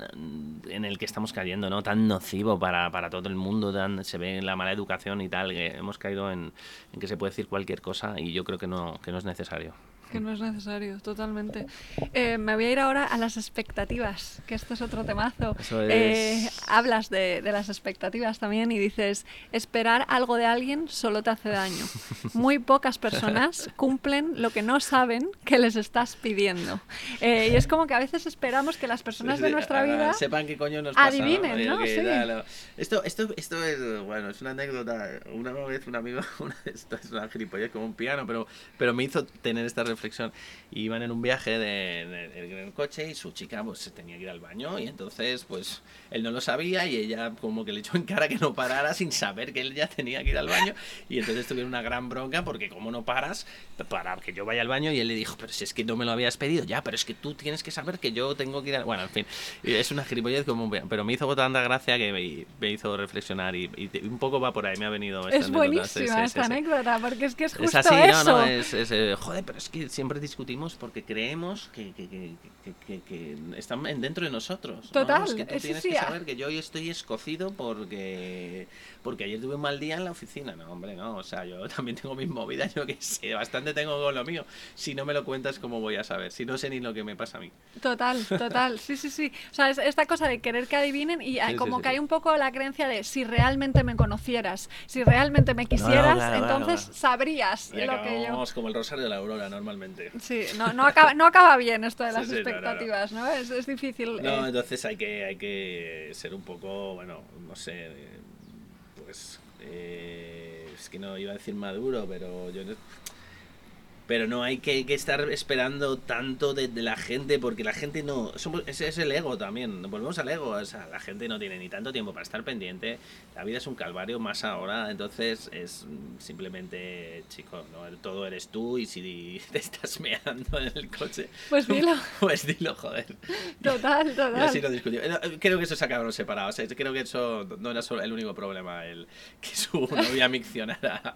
en el que estamos cayendo, ¿no? Tan nocivo para, para todo el mundo, tan, se ve la mala educación y tal, que hemos caído en, en, que se puede decir cualquier cosa y yo creo que no, que no es necesario. Que no es necesario, totalmente. Eh, me voy a ir ahora a las expectativas, que esto es otro temazo. Eh, hablas de, de, las expectativas también y dices, esperar algo de alguien solo te hace daño. Muy pocas personas cumplen lo que no saben que les estás pidiendo. Eh, y es como que a veces esperamos que las personas de nuestra vida sepan qué coño nos pasa. Adivinen, ¿no? Sí. Esto, esto, esto es, bueno, es una anécdota. Una vez un amigo, una, esto es una gilipollez como un piano, pero, pero me hizo tener esta reflexión reflexión. Iban en un viaje de, en el coche y su chica pues se tenía que ir al baño y entonces pues él no lo sabía y ella como que le echó en cara que no parara sin saber que él ya tenía que ir al baño. Y entonces tuvieron una gran bronca porque como no paras para que yo vaya al baño y él le dijo pero si es que no me lo habías pedido ya pero es que tú tienes que saber que yo tengo que ir al... bueno en fin es una gilipollez como pero me hizo tanta gracia que me, hizo reflexionar y, un poco va por ahí me ha venido es buenísima esta anécdota porque es que es justo es así, eso. no no es, eh, joder pero es que siempre discutimos porque creemos que, están dentro de nosotros. Total. Es que tú tienes que saber que yo estoy escocido porque porque ayer tuve un mal día en la oficina. No, hombre, no. O sea, yo también tengo mis movidas, yo que sé, bastante tengo con lo mío. Si no me lo cuentas, ¿cómo voy a saber? Si no sé ni lo que me pasa a mí. Total, total. Sí, sí, sí. O sea, es esta cosa de querer que adivinen y como que hay un poco la creencia de si realmente me conocieras, si realmente me quisieras, entonces sabrías lo que yo. como el rosario de la aurora normalmente. Sí, no, no, acaba, no acaba bien esto de las expectativas, no, Es, es, difícil. No, eh. entonces hay que, hay que ser un poco, bueno, no sé eh, es que no iba a decir maduro, pero yo pero no hay que, estar esperando tanto de, la gente, porque la gente no. ese es el ego también. Volvemos al ego. O sea, la gente no tiene ni tanto tiempo para estar pendiente. La vida es un calvario más ahora. Entonces es simplemente, chico, ¿no? todo eres tú y si te estás meando en el coche. Pues dilo. Pues dilo, joder. Total, total. Y así lo discutimos. Eh, creo que eso se acabaron separados. creo que eso no era solo el único problema, el que su novia miccionara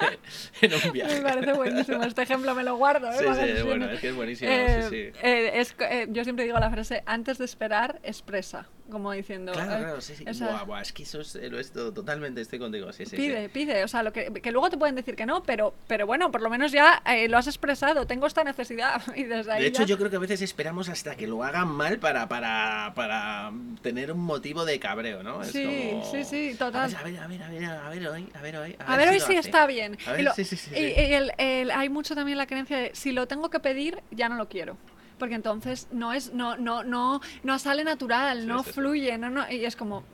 en un viaje. Me parece buenísimo. Este ejemplo me lo guardo. ¿eh? Sí, sí, bueno, es que es buenísimo. Eh, sí, sí. eh, es co- eh, yo siempre digo la frase, antes de esperar, expresa. Como diciendo... Claro, claro, sí, sí. o sea, Buah, buah, es que eso es lo esto, totalmente estoy contigo. Sí, sí, Pide, sí. pide, o sea, lo que, que luego te pueden decir que no, pero, pero bueno, por lo menos ya eh, lo has expresado, tengo esta necesidad y desde ahí De hecho, ya- yo creo que a veces esperamos hasta que lo hagan mal para, para, para tener un motivo de cabreo, ¿no? Es Sí, como, sí, sí, total. A ver, a ver, a ver, a ver, a ver hoy, a ver hoy. A ver, si hoy lo sí está bien. A Y ver, lo- sí, sí, sí. y- y el- el- hay mucho también la creencia de si lo tengo que pedir, ya no lo quiero. Porque entonces no es, no, no, no, no sale natural, Sí, no sí, sí. fluye, no, no, y es como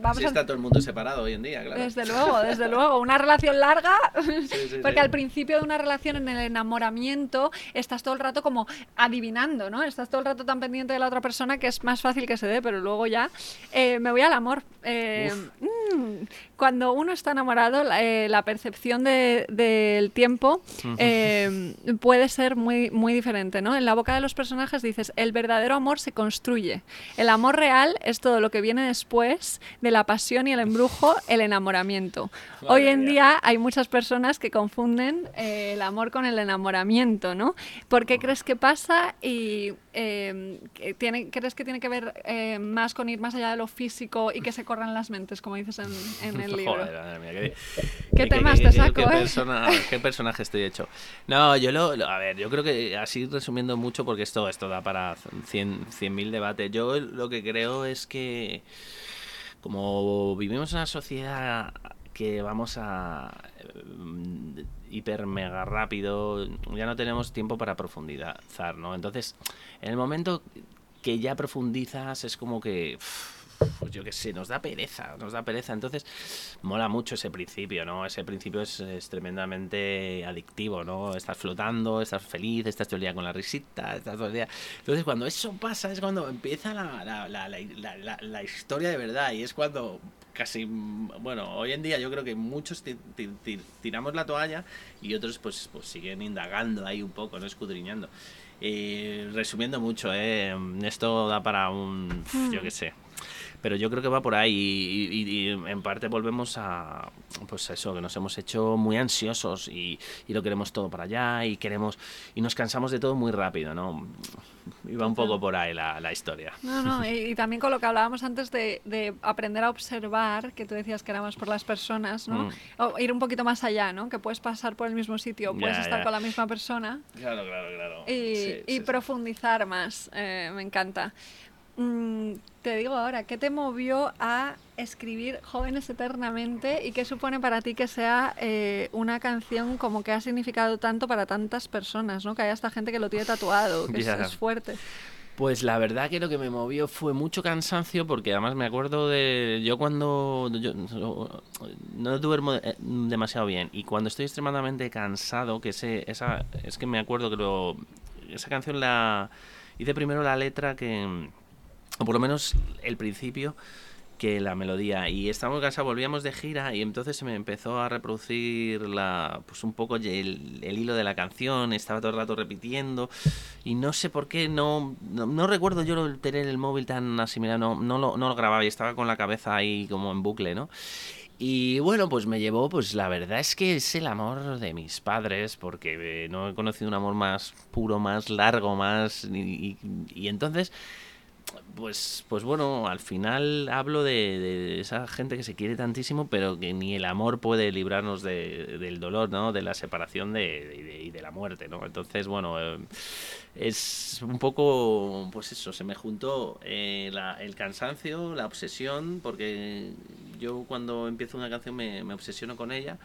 vamos Así a está todo el mundo separado hoy en día, claro. Desde luego, desde luego. Una relación larga, sí, porque sí. al principio de una relación en el enamoramiento estás todo el rato como adivinando, ¿no? Estás todo el rato tan pendiente de la otra persona que es más fácil que se dé, pero luego ya eh, me voy al amor. Eh, mm, cuando uno está enamorado, la, eh, la percepción de- del tiempo eh, puede ser muy, muy diferente, ¿no? En la boca de los personajes dices, el verdadero amor se construye. El amor real es todo lo que viene después de la pasión y el embrujo, el enamoramiento. Madre Hoy en mía. día hay muchas personas que confunden eh, el amor con el enamoramiento, ¿no? ¿Por qué crees que pasa y eh, tiene, crees que tiene que ver eh, más con ir más allá de lo físico y que se corran las mentes, como dices en, en el libro? Joder, madre mía, qué, ¿Qué temas te saco, qué eh? persona- qué personaje estoy hecho. No, yo lo, lo- A ver, yo creo que así resumiendo mucho, porque esto, esto da para 100 100.000 debates. Yo lo que creo es que. Como vivimos en una sociedad que vamos a. eh, hiper mega rápido, ya no tenemos tiempo para profundizar, ¿no? Entonces, en el momento que ya profundizas es como que pues yo qué sé, nos da pereza, nos da pereza. Entonces, mola mucho ese principio, ¿no? Ese principio es, es tremendamente adictivo, ¿no? Estás flotando, estás feliz, estás todo el día con la risita, estás todo el día... Entonces, cuando eso pasa es cuando empieza la, la, la, la, historia de verdad y es cuando casi, mm, bueno, hoy en día yo creo que muchos ti- ti- ti- tiramos la toalla y otros pues, pues siguen indagando ahí un poco, ¿no? Escudriñando. Eh, resumiendo mucho, ¿eh? Esto da para un... yo qué sé. Pero yo creo que va por ahí y, y- y en parte volvemos a pues a eso, que nos hemos hecho muy ansiosos y, y lo queremos todo para allá y queremos y nos cansamos de todo muy rápido, ¿no? Va un poco por ahí la, la historia. No, no, y, también con lo que hablábamos antes de, de aprender a observar, que tú decías que éramos por las personas, ¿no? Mm. O ir un poquito más allá, ¿no? Que puedes pasar por el mismo sitio, puedes Ya, estar ya. con la misma persona Claro, claro, claro. y, Sí, y sí, sí. profundizar más. eh, me encanta. Mm, te digo ahora, ¿qué te movió a escribir Jóvenes Eternamente y qué supone para ti que sea eh, una canción como que ha significado tanto para tantas personas, ¿no? Que hay hasta gente que lo tiene tatuado, que es- fuerte. Pues la verdad que lo que me movió fue mucho cansancio porque además me acuerdo de yo cuando yo no duermo eh, demasiado bien y cuando estoy extremadamente cansado que ese esa es que me acuerdo que lo esa canción la hice primero la letra que o por lo menos el principio que la melodía y estábamos cansados, volvíamos de gira y entonces se me empezó a reproducir la pues un poco el, el hilo de la canción, estaba todo el rato repitiendo y no sé por qué no no, no recuerdo yo tener el móvil tan asimilado, no, no, lo, no lo grababa y estaba con la cabeza ahí como en bucle, ¿no? Y bueno, pues me llevó, pues la verdad es que es el amor de mis padres, porque eh, no he conocido un amor más puro, más largo, más... Y entonces, pues, pues bueno, al final hablo de, esa gente que se quiere tantísimo, pero que ni el amor puede librarnos de- del dolor, ¿no? De la separación de, y de la muerte, ¿no? Entonces, bueno, eh, es un poco, pues eso, se me juntó eh, la- el cansancio, la obsesión, porque yo cuando empiezo una canción me obsesiono con ella,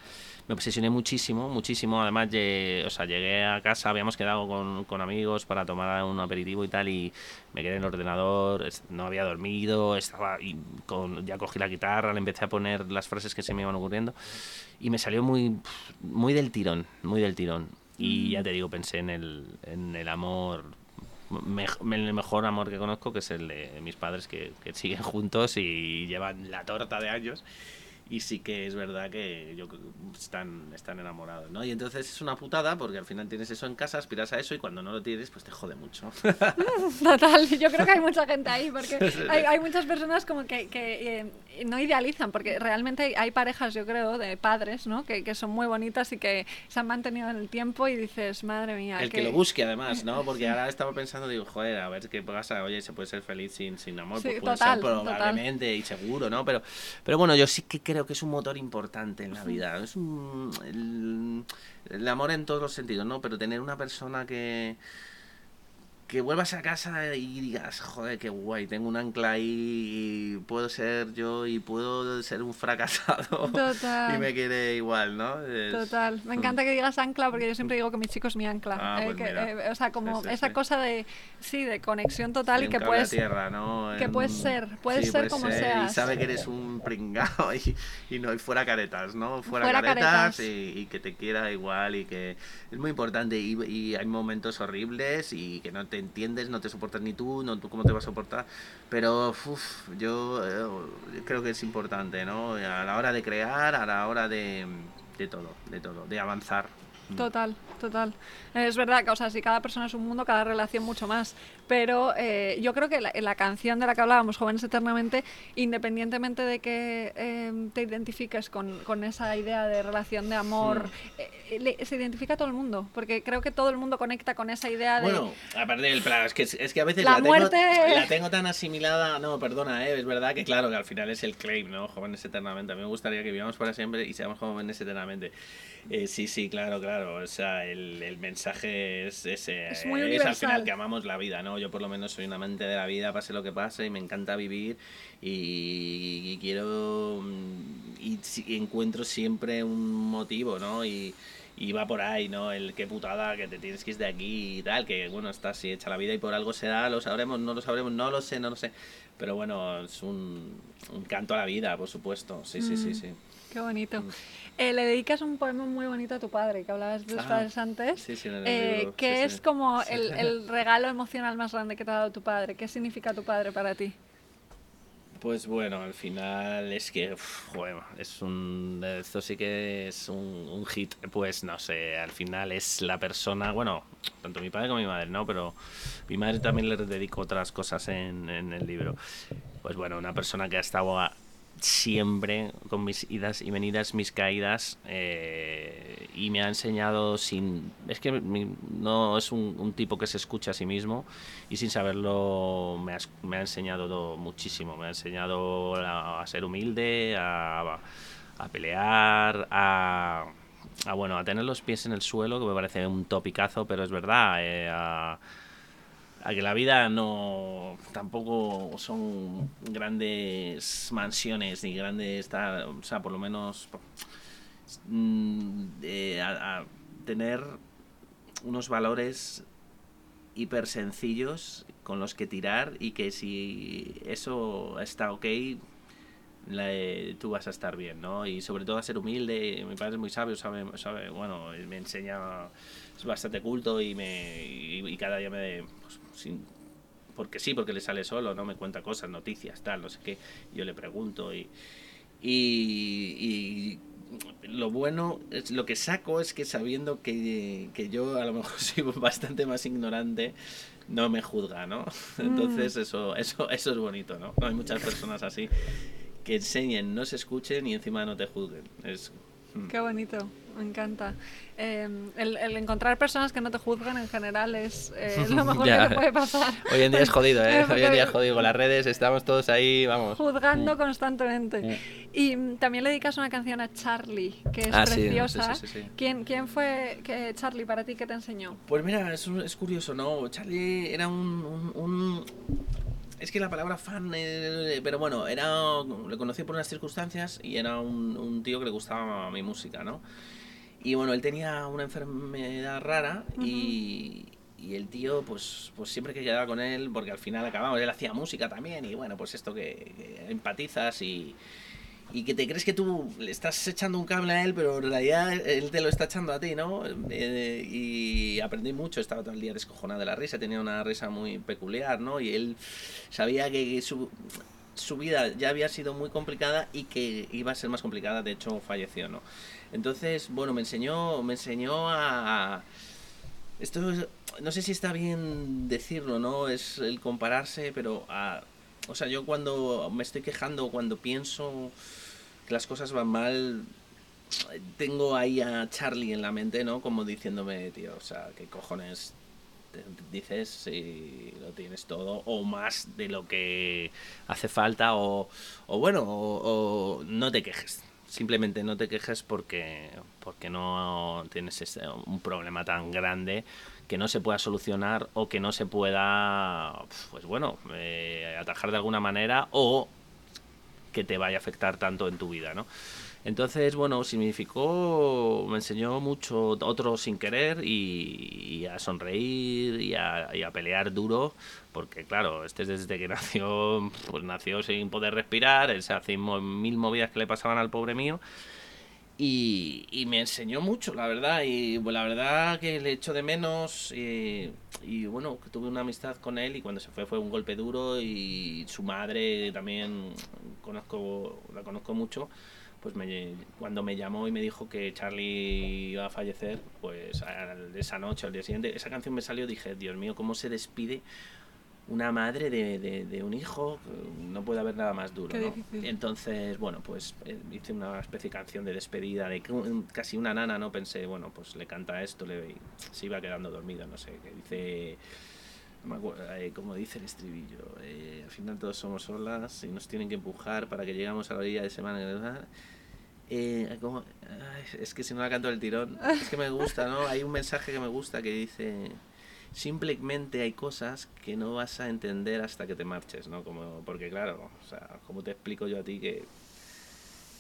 me obsesioné muchísimo, muchísimo, además, lle- o sea, llegué a casa, habíamos quedado con, con amigos para tomar un aperitivo y tal, y me quedé en el ordenador, no había dormido, estaba y con, ya cogí la guitarra, le empecé a poner las frases que se me iban ocurriendo, y me salió muy, muy del tirón, muy del tirón. Y ya te digo, pensé en el, en el amor, en el mejor amor que conozco, que es el de mis padres que, que siguen juntos y llevan la torta de años. Y sí que es verdad que yo que están, están enamorados, ¿no? Y entonces es una putada porque al final tienes eso en casa, aspiras a eso y cuando no lo tienes, pues te jode mucho. Total, yo creo que hay mucha gente ahí porque hay, hay muchas personas como que, que eh, no idealizan porque realmente hay, hay parejas, yo creo, de padres, ¿no? Que, que, son muy bonitas y que se han mantenido en el tiempo y dices, madre mía. El que, lo busque además, ¿no? Porque ahora estaba pensando, digo, joder, a ver qué pasa, oye, se puede ser feliz sin, sin amor, Sí, pues puede total, ser probablemente y seguro, ¿no? Pero, pero bueno, yo sí que creo que es un motor importante en la vida. Es un, el, el amor en todos los sentidos, ¿no? Pero tener una persona que que vuelvas a casa y digas, joder, qué guay, tengo un ancla ahí y puedo ser yo y puedo ser un fracasado Total. y me quede igual, ¿no? Es- Total, me encanta que digas ancla porque yo siempre digo que mi chico es mi ancla. Ah, Eh, pues que, eh, o sea, como Sí, sí, esa sí. cosa de, sí, de conexión total y que puedes, a tierra, ¿no? que En- puedes ser, puedes ser como Y seas. sabe que eres un pringao y, y no y fuera caretas, ¿no? Fuera, Fuera caretas, caretas. Y, y que te quiera igual y que es muy importante y, y hay momentos horribles y que no te entiendes, no te soportas ni tú, no tú cómo te vas a soportar, pero yo eh, creo que es importante, ¿no? A la hora de crear, a la hora de, de todo, de todo, de avanzar. Total, total. Es verdad que, o sea, si cada persona es un mundo, cada relación mucho más. Pero eh, yo creo que la, la canción de la que hablábamos, Jóvenes Eternamente, independientemente de que eh, te identifiques con, con esa idea de relación de amor, eh, le- se identifica a todo el mundo. Porque creo que todo el mundo conecta con esa idea de. Bueno, aparte del plan, es que, es que a veces La la, tengo, muerte- la tengo tan asimilada. No, perdona, ¿eh? es verdad que claro, que al final es el claim, ¿no? Jóvenes eternamente. A mí me gustaría que vivamos para siempre y seamos jóvenes eternamente. Eh, sí, sí, claro, claro. O sea, el, el mensaje es ese. Es muy al universal. final que amamos la vida, ¿no? Yo por lo menos soy un amante de la vida, pase lo que pase, y me encanta vivir y, y quiero. mm, Y, y encuentro siempre un motivo, ¿no? Y, y va por ahí, ¿no? El qué putada que te tienes que ir de aquí y tal, que bueno, está así hecha la vida y por algo será, lo sabremos, no lo sabremos, no lo sé, no lo sé. Pero bueno, es un, un canto a la vida, por supuesto. Sí, sí, sí, Mm. sí. Qué bonito. Mm. Eh, le dedicas un poema muy bonito a tu padre, que hablabas de tus Ah, padres antes. sí, sí, en el eh, libro, que sí, es como el, el regalo emocional más grande que te ha dado tu padre. ¿Qué significa tu padre para ti? Pues bueno, al final es que, uf, joder, es un, esto sí que es un, un hit, pues no sé, al final es la persona, bueno, tanto mi padre como mi madre, ¿no? Pero mi madre también le dedico otras cosas en, en el libro. Pues bueno, una persona que ha estado a- siempre con mis idas y venidas, mis caídas, eh, y me ha enseñado sin... Es que mi- no es un, tipo que se escucha a sí mismo y sin saberlo me ha, me ha enseñado muchísimo. Me ha enseñado a, ser humilde, a, a pelear, a, a, bueno, a tener los pies en el suelo, que me parece un topicazo, pero es verdad, eh, a que la vida no tampoco son grandes mansiones ni grandes tal, o sea por lo menos mm, a, tener unos valores hiper sencillos con los que tirar y que si eso está ok eh, tú vas a estar bien, ¿no? Y sobre todo a ser humilde, mi padre es muy sabio, sabe, sabe bueno, me enseña, es bastante culto y me y, y cada día me, sin, porque sí, porque le sale solo, ¿no? Me cuenta cosas, noticias, tal, no sé qué, yo le pregunto y, y, y lo bueno, es, lo que saco es que sabiendo que, que yo a lo mejor soy bastante más ignorante, no me juzga, ¿no? Entonces eso, eso, eso es bonito, ¿no? Hay muchas personas así que enseñen, no se escuchen y encima no te juzguen. Es, mm. Qué bonito, me encanta. Eh, el, el encontrar personas que no te juzgan en general es eh, lo mejor Ya. que te puede pasar. Hoy en día es jodido, ¿eh? Hoy en día es jodido. Con las redes estamos todos ahí, vamos. Juzgando Mm. constantemente. Mm. Y mm, también le dedicas una canción a Charlie, que es Ah, preciosa. sí, sí, sí, sí. ¿Quién, ¿Quién fue que, Charlie para ti que te enseñó? Pues mira, es, un- es curioso, ¿no? Charlie era un... un- un- Es que la palabra fan, eh, pero bueno, era le conocí por unas circunstancias y era un, un tío que le gustaba mi música, ¿no? Y bueno, él tenía una enfermedad rara y, y el tío, pues, pues siempre que quedaba con él, porque al final acabamos, él hacía música también y bueno, pues esto que, que empatizas y, y que te crees que tú le estás echando un cable a él, pero en realidad él te lo está echando a ti, ¿no? Eh, y aprendí mucho, estaba todo el día descojonado de la risa, tenía una risa muy peculiar, ¿no? Y él sabía que su... su vida ya había sido muy complicada y que iba a ser más complicada, de hecho falleció, ¿no? Entonces, bueno, me enseñó, me enseñó a... Esto no sé si está bien decirlo, ¿no? Es el compararse, pero a... O sea, yo cuando me estoy quejando, cuando pienso que las cosas van mal, tengo ahí a Charlie en la mente, ¿no? Como diciéndome, tío, o sea, ¿qué cojones dices si lo tienes todo o más de lo que hace falta o, o bueno, o, no te quejes. Simplemente no te quejes porque, porque no tienes un problema tan grande que no se pueda solucionar o que no se pueda, pues bueno, eh, atajar de alguna manera o que te vaya a afectar tanto en tu vida, ¿no? Entonces, bueno, significó, me enseñó mucho otro sin querer y, a sonreír y a, pelear duro, porque claro, este desde que nació, pues nació sin poder respirar, hace mil movidas que le pasaban al pobre mío. Y, me enseñó mucho, la verdad, y la verdad que le echo de menos y, y bueno, tuve una amistad con él y cuando se fue fue un golpe duro y su madre también conozco, la conozco mucho pues me, cuando me llamó y me dijo que Charlie iba a fallecer, pues esa noche, al día siguiente, esa canción me salió, dije, Dios mío, ¿cómo se despide una madre de, de, un hijo? No puede haber nada más duro, ¿no? Entonces, bueno, pues eh, hice una especie de canción de despedida, de casi una nana, ¿no? Pensé, bueno, pues le canta esto, le, se iba quedando dormido, no sé, que dice... Eh, como dice el estribillo, eh, al final todos somos olas y nos tienen que empujar para que llegamos a la orilla de semana. Eh, es que si no la canto el tirón, es que me gusta, ¿no? Hay un mensaje que me gusta que dice, simplemente hay cosas que no vas a entender hasta que te marches, ¿no? Como, porque claro, o sea, como te explico yo a ti que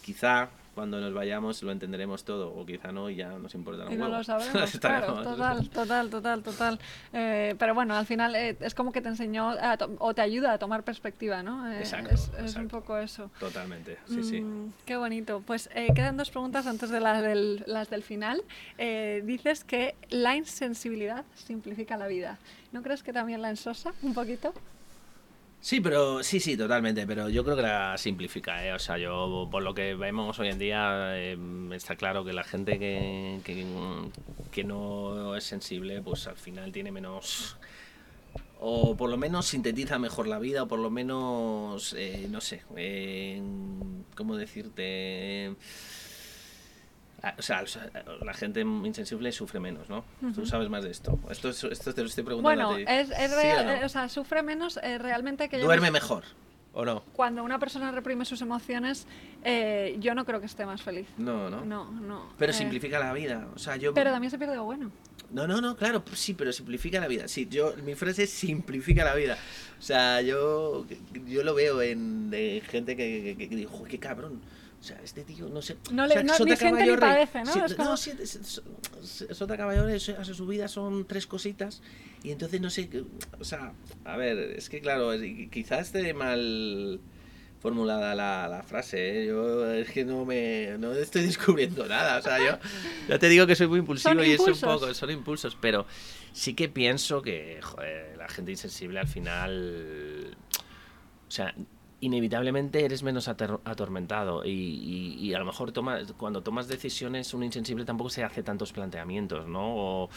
quizá cuando nos vayamos lo entenderemos todo, o quizá no y ya nos importará un y no lo sabremos, claro, total, total, total, total. Eh, pero bueno, al final eh, es como que te enseñó o te ayuda a tomar perspectiva, ¿no? Eh, exacto, es, un poco eso. Totalmente, sí, sí. Mm, qué bonito. Pues quedan dos preguntas antes de las del, las del final. dices que la insensibilidad simplifica la vida. ¿No crees que también la ensosa un poquito? Sí, pero sí, sí, totalmente, pero yo creo que la simplifica, ¿eh? o sea, yo por lo que vemos hoy en día eh, está claro que la gente que, que, no es sensible, pues al final tiene menos o por lo menos sintetiza mejor la vida, o por lo menos, eh, no sé, eh, ¿cómo decirte? O sea, la gente insensible sufre menos, ¿no? Tú sabes más de esto. Esto, esto te lo estoy preguntando. Bueno, es, es real, o, sea, sufre menos eh, realmente que... Duerme mejor. ¿O no? Cuando una persona reprime sus emociones, eh, yo no creo que esté más feliz. No, no. No, no. Pero eh, simplifica la vida. O sea, yo... Pero también se pierde algo bueno. No, no, no, claro, sí, pero simplifica la vida. Sí, yo, mi frase es simplifica la vida. O sea, yo, yo lo veo en, gente que, que, que, dijo, qué cabrón o sea, este tío, no sé. No le o sea, no, ni siente ni padece, ¿no? es como... No, si, Sota Caballero, hace su vida son tres cositas. Y entonces no sé. O sea, a ver, es que claro, quizás esté mal formulada la, la frase, ¿eh? yo es que no me no estoy descubriendo nada, o sea, yo ya te digo que soy muy impulsivo y es un poco, son impulsos, pero sí que pienso que joder, la gente insensible al final, o sea, inevitablemente eres menos atormentado y, y, a lo mejor cuando tomas decisiones un insensible tampoco se hace tantos planteamientos, ¿no? O,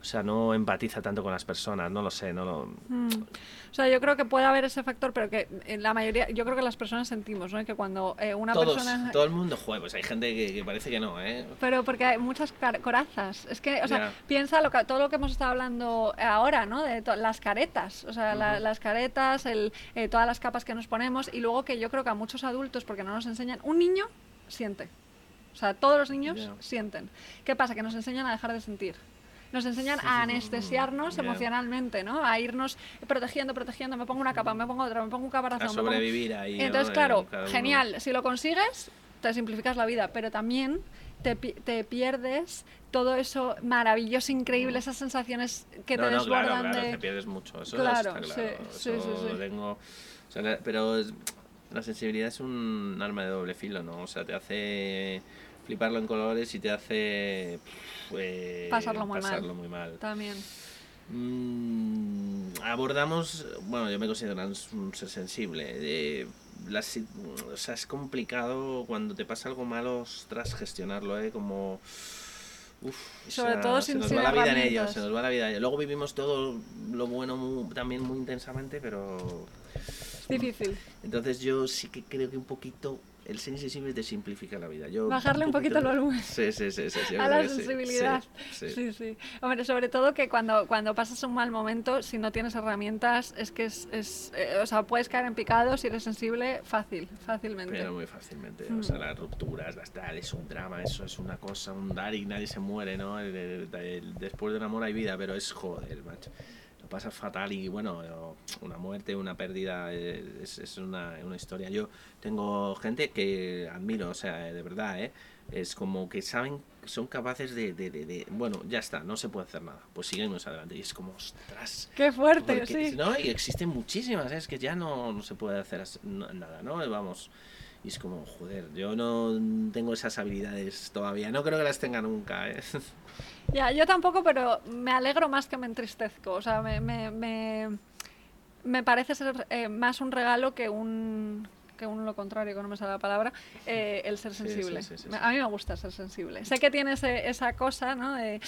o sea, no empatiza tanto con las personas, no lo sé, no lo... Mm. O sea, yo creo que puede haber ese factor, pero que en la mayoría, yo creo que las personas sentimos, ¿no? Que cuando eh, una persona... Todo el mundo juega, pues hay gente que, parece que no, ¿eh? Pero porque hay muchas corazas. Es que, o sea, piensa lo que, todo lo que hemos estado hablando ahora, ¿no? De las caretas, o sea, las caretas, el, eh, todas las capas que nos ponemos y luego que yo creo que a muchos adultos, porque no nos enseñan, un niño siente. O sea, todos los niños sienten. ¿Qué pasa? Que nos enseñan a dejar de sentir nos enseñan a anestesiarnos emocionalmente, ¿no? A irnos protegiendo, protegiendo, me pongo una capa, me pongo otra, me pongo un caparazón. A sobrevivir ahí. Entonces, claro, genial, si lo consigues, te simplificas la vida, pero también te, te pierdes todo eso maravilloso, increíble, esas sensaciones que te no, desbordan claro, claro, te pierdes mucho, eso claro, está claro. Sí, sí, sí, Tengo, o sea, pero la sensibilidad es un arma de doble filo, ¿no? O sea, te hace fliparlo en colores y te hace pues, pasarlo, muy, pasarlo mal. También. Mm, abordamos, bueno, yo me considero un ser sensible. si- o sea, es complicado cuando te pasa algo malo, ostras, gestionarlo, ¿eh? Como... Uf, o Sobre sea, todo se sin- nos va la vida en ello, herramientas. se nos va la vida en ello. Luego vivimos todo lo bueno mu- también muy intensamente, pero... Difícil. Entonces yo sí que creo que un poquito el ser insensible te simplifica la vida. Yo Bajarle un poquito el volumen. Sí, sí, sí. sí, yo a la sí, sensibilidad. sí, sí. Sí, sí. Hombre, sobre todo que cuando, cuando pasas un mal momento, si no tienes herramientas, es que es, es, eh, o sea, puedes caer en picado si eres sensible, fácil, fácilmente. Pero muy fácilmente, Mm. o sea, las rupturas, las tal, es un drama, eso es una cosa, un dar y nadie se muere, ¿no? El- el- el- después de un amor hay vida, pero es joder, macho. Lo pasas fatal y bueno, una muerte, una pérdida, eh, es, es una, una historia. Yo tengo gente que admiro, o sea, de verdad, ¿eh? Es como que saben, son capaces de, de, de- de- bueno, ya está, no se puede hacer nada, pues seguimos adelante. Y es como, ostras, Qué fuerte, porque, sí. ¿no? Y existen muchísimas, ¿eh? es que ya no, no se puede hacer nada, ¿no? Vamos. Y es como, joder, yo no tengo esas habilidades todavía. No creo que las tenga nunca, ¿eh? Ya, yo tampoco, pero me alegro más que me entristezco. O sea, me, me, me, me parece ser eh, más un regalo que un que un lo contrario, que no me sale la palabra, eh, el ser sensible. sí, sí, sí, Me- sí. A mí me gusta ser sensible. Sé que tiene ese- esa cosa, ¿no? De-